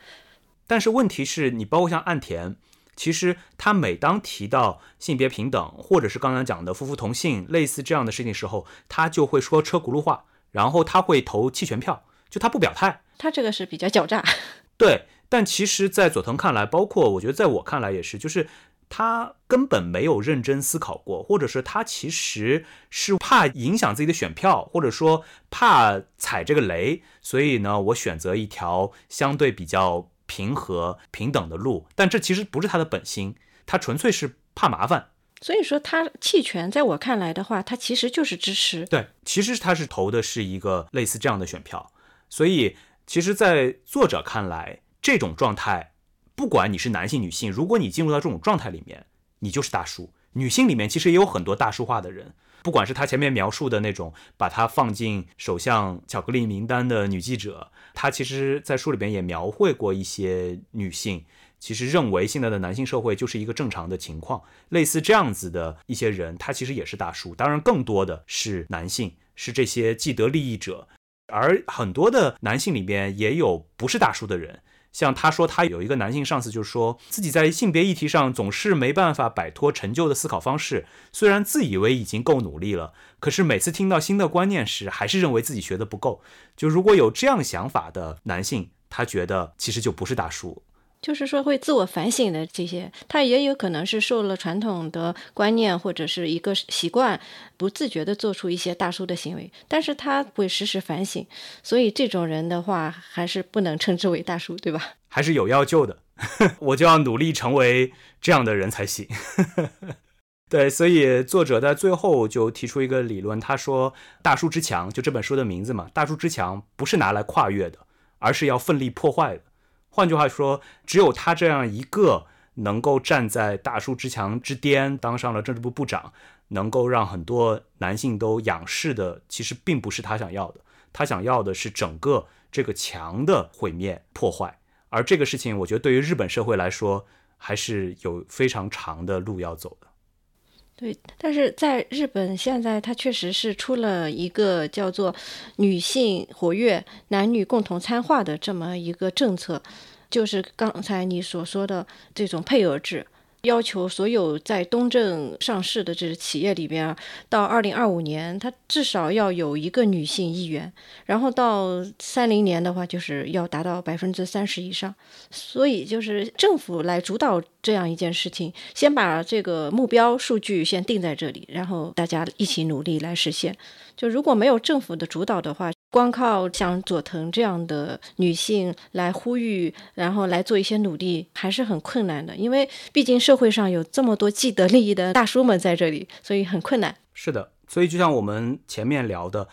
但是问题是你包括像岸田，其实他每当提到性别平等，或者是刚才讲的夫妇同性类似这样的事情时候，他就会说车轱辘话，然后他会投弃权票，就他不表态。他这个是比较狡诈。对，但其实，在佐藤看来，包括我觉得在我看来也是，就是。他根本没有认真思考过，或者是他其实是怕影响自己的选票，或者说怕踩这个雷，所以呢，我选择一条相对比较平和平等的路。但这其实不是他的本心，他纯粹是怕麻烦。所以说他弃权，在我看来的话，他其实就是支持。对，其实他是投的是一个类似这样的选票。所以，其实，在作者看来，这种状态。不管你是男性女性，如果你进入到这种状态里面，你就是大叔。女性里面其实也有很多大叔化的人，不管是他前面描述的那种把他放进首相巧克力名单的女记者，他其实在书里边也描绘过一些女性，其实认为现在的男性社会就是一个正常的情况，类似这样子的一些人，他其实也是大叔。当然，更多的是男性，是这些既得利益者，而很多的男性里边也有不是大叔的人。像他说，他有一个男性上司，就说自己在性别议题上总是没办法摆脱陈旧的思考方式。虽然自以为已经够努力了，可是每次听到新的观念时，还是认为自己学的不够。就如果有这样想法的男性，他觉得其实就不是大叔。就是说会自我反省的这些，他也有可能是受了传统的观念或者是一个习惯，不自觉的做出一些大叔的行为，但是他会时时反省，所以这种人的话还是不能称之为大叔，对吧？还是有要救的，我就要努力成为这样的人才行。对，所以作者在最后就提出一个理论，他说“大叔之墙”就这本书的名字嘛，“大叔之墙”不是拿来跨越的，而是要奋力破坏的。换句话说，只有他这样一个能够站在大树之墙之巅，当上了政治部部长，能够让很多男性都仰视的，其实并不是他想要的。他想要的是整个这个墙的毁灭破坏。而这个事情，我觉得对于日本社会来说，还是有非常长的路要走的。对，但是在日本现在，它确实是出了一个叫做“女性活跃、男女共同参化”的这么一个政策，就是刚才你所说的这种配额制。要求所有在东证上市的这个企业里边，到二零二五年，它至少要有一个女性议员，然后到三零年的话，就是要达到百分之三十以上。所以就是政府来主导这样一件事情，先把这个目标数据先定在这里，然后大家一起努力来实现。就如果没有政府的主导的话，光靠像佐藤这样的女性来呼吁，然后来做一些努力，还是很困难的。因为毕竟社会上有这么多既得利益的大叔们在这里，所以很困难。是的，所以就像我们前面聊的，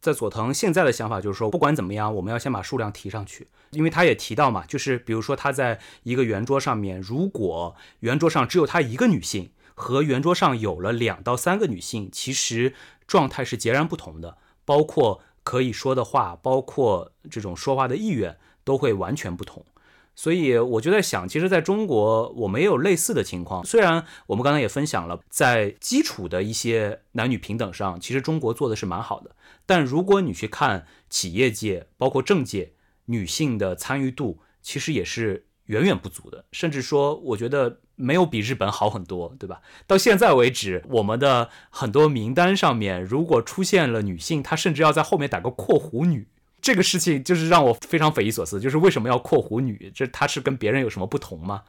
在佐藤现在的想法就是说，不管怎么样，我们要先把数量提上去。因为他也提到嘛，就是比如说他在一个圆桌上面，如果圆桌上只有他一个女性，和圆桌上有了两到三个女性，其实状态是截然不同的，包括。可以说的话，包括这种说话的意愿，都会完全不同。所以我就在想，其实在中国，我们也有类似的情况。虽然我们刚才也分享了，在基础的一些男女平等上，其实中国做的是蛮好的。但如果你去看企业界，包括政界，女性的参与度，其实也是远远不足的。甚至说，我觉得。没有比日本好很多，对吧？到现在为止，我们的很多名单上面，如果出现了女性，她甚至要在后面打个括弧女，这个事情就是让我非常匪夷所思。就是为什么要括弧女？这她是跟别人有什么不同吗？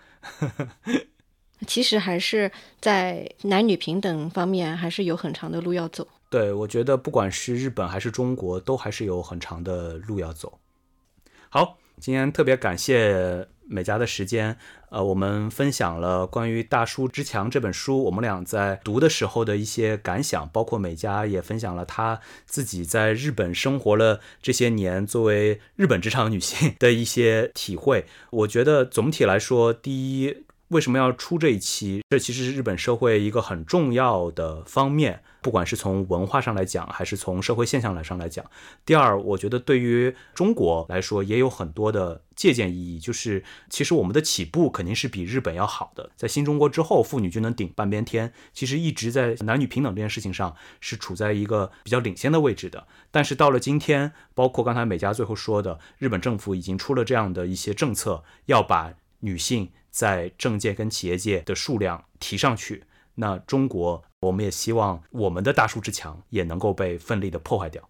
其实还是在男女平等方面，还是有很长的路要走。对，我觉得不管是日本还是中国，都还是有很长的路要走。好，今天特别感谢。美嘉的时间，呃，我们分享了关于《大叔之强》这本书，我们俩在读的时候的一些感想，包括美嘉也分享了她自己在日本生活了这些年，作为日本职场女性的一些体会。我觉得总体来说，第一。为什么要出这一期？这其实是日本社会一个很重要的方面，不管是从文化上来讲，还是从社会现象来上来讲。第二，我觉得对于中国来说也有很多的借鉴意义，就是其实我们的起步肯定是比日本要好的。在新中国之后，妇女就能顶半边天，其实一直在男女平等这件事情上是处在一个比较领先的位置的。但是到了今天，包括刚才美嘉最后说的，日本政府已经出了这样的一些政策，要把女性。在政界跟企业界的数量提上去，那中国我们也希望我们的大树之墙也能够被奋力的破坏掉。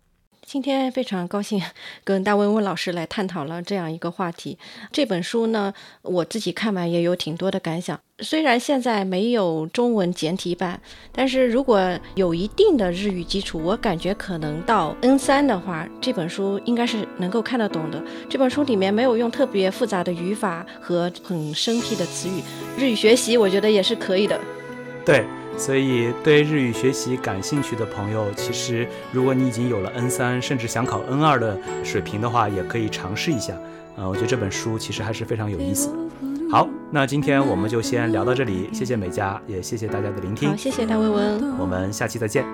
今天非常高兴 跟大温温老师来探讨了这样一个话题。这本书呢，我自己看完也有挺多的感想。虽然现在没有中文简体版，但是如果有一定的日语基础，我感觉可能到 N 三的话，这本书应该是能够看得懂的。这本书里面没有用特别复杂的语法和很生僻的词语，日语学习我觉得也是可以的。对。所以，对日语学习感兴趣的朋友，其实如果你已经有了 N 三，甚至想考 N 二的水平的话，也可以尝试一下。呃，我觉得这本书其实还是非常有意思的。好，那今天我们就先聊到这里，谢谢美嘉，也谢谢大家的聆听。好，谢谢大卫文，我们下期再见。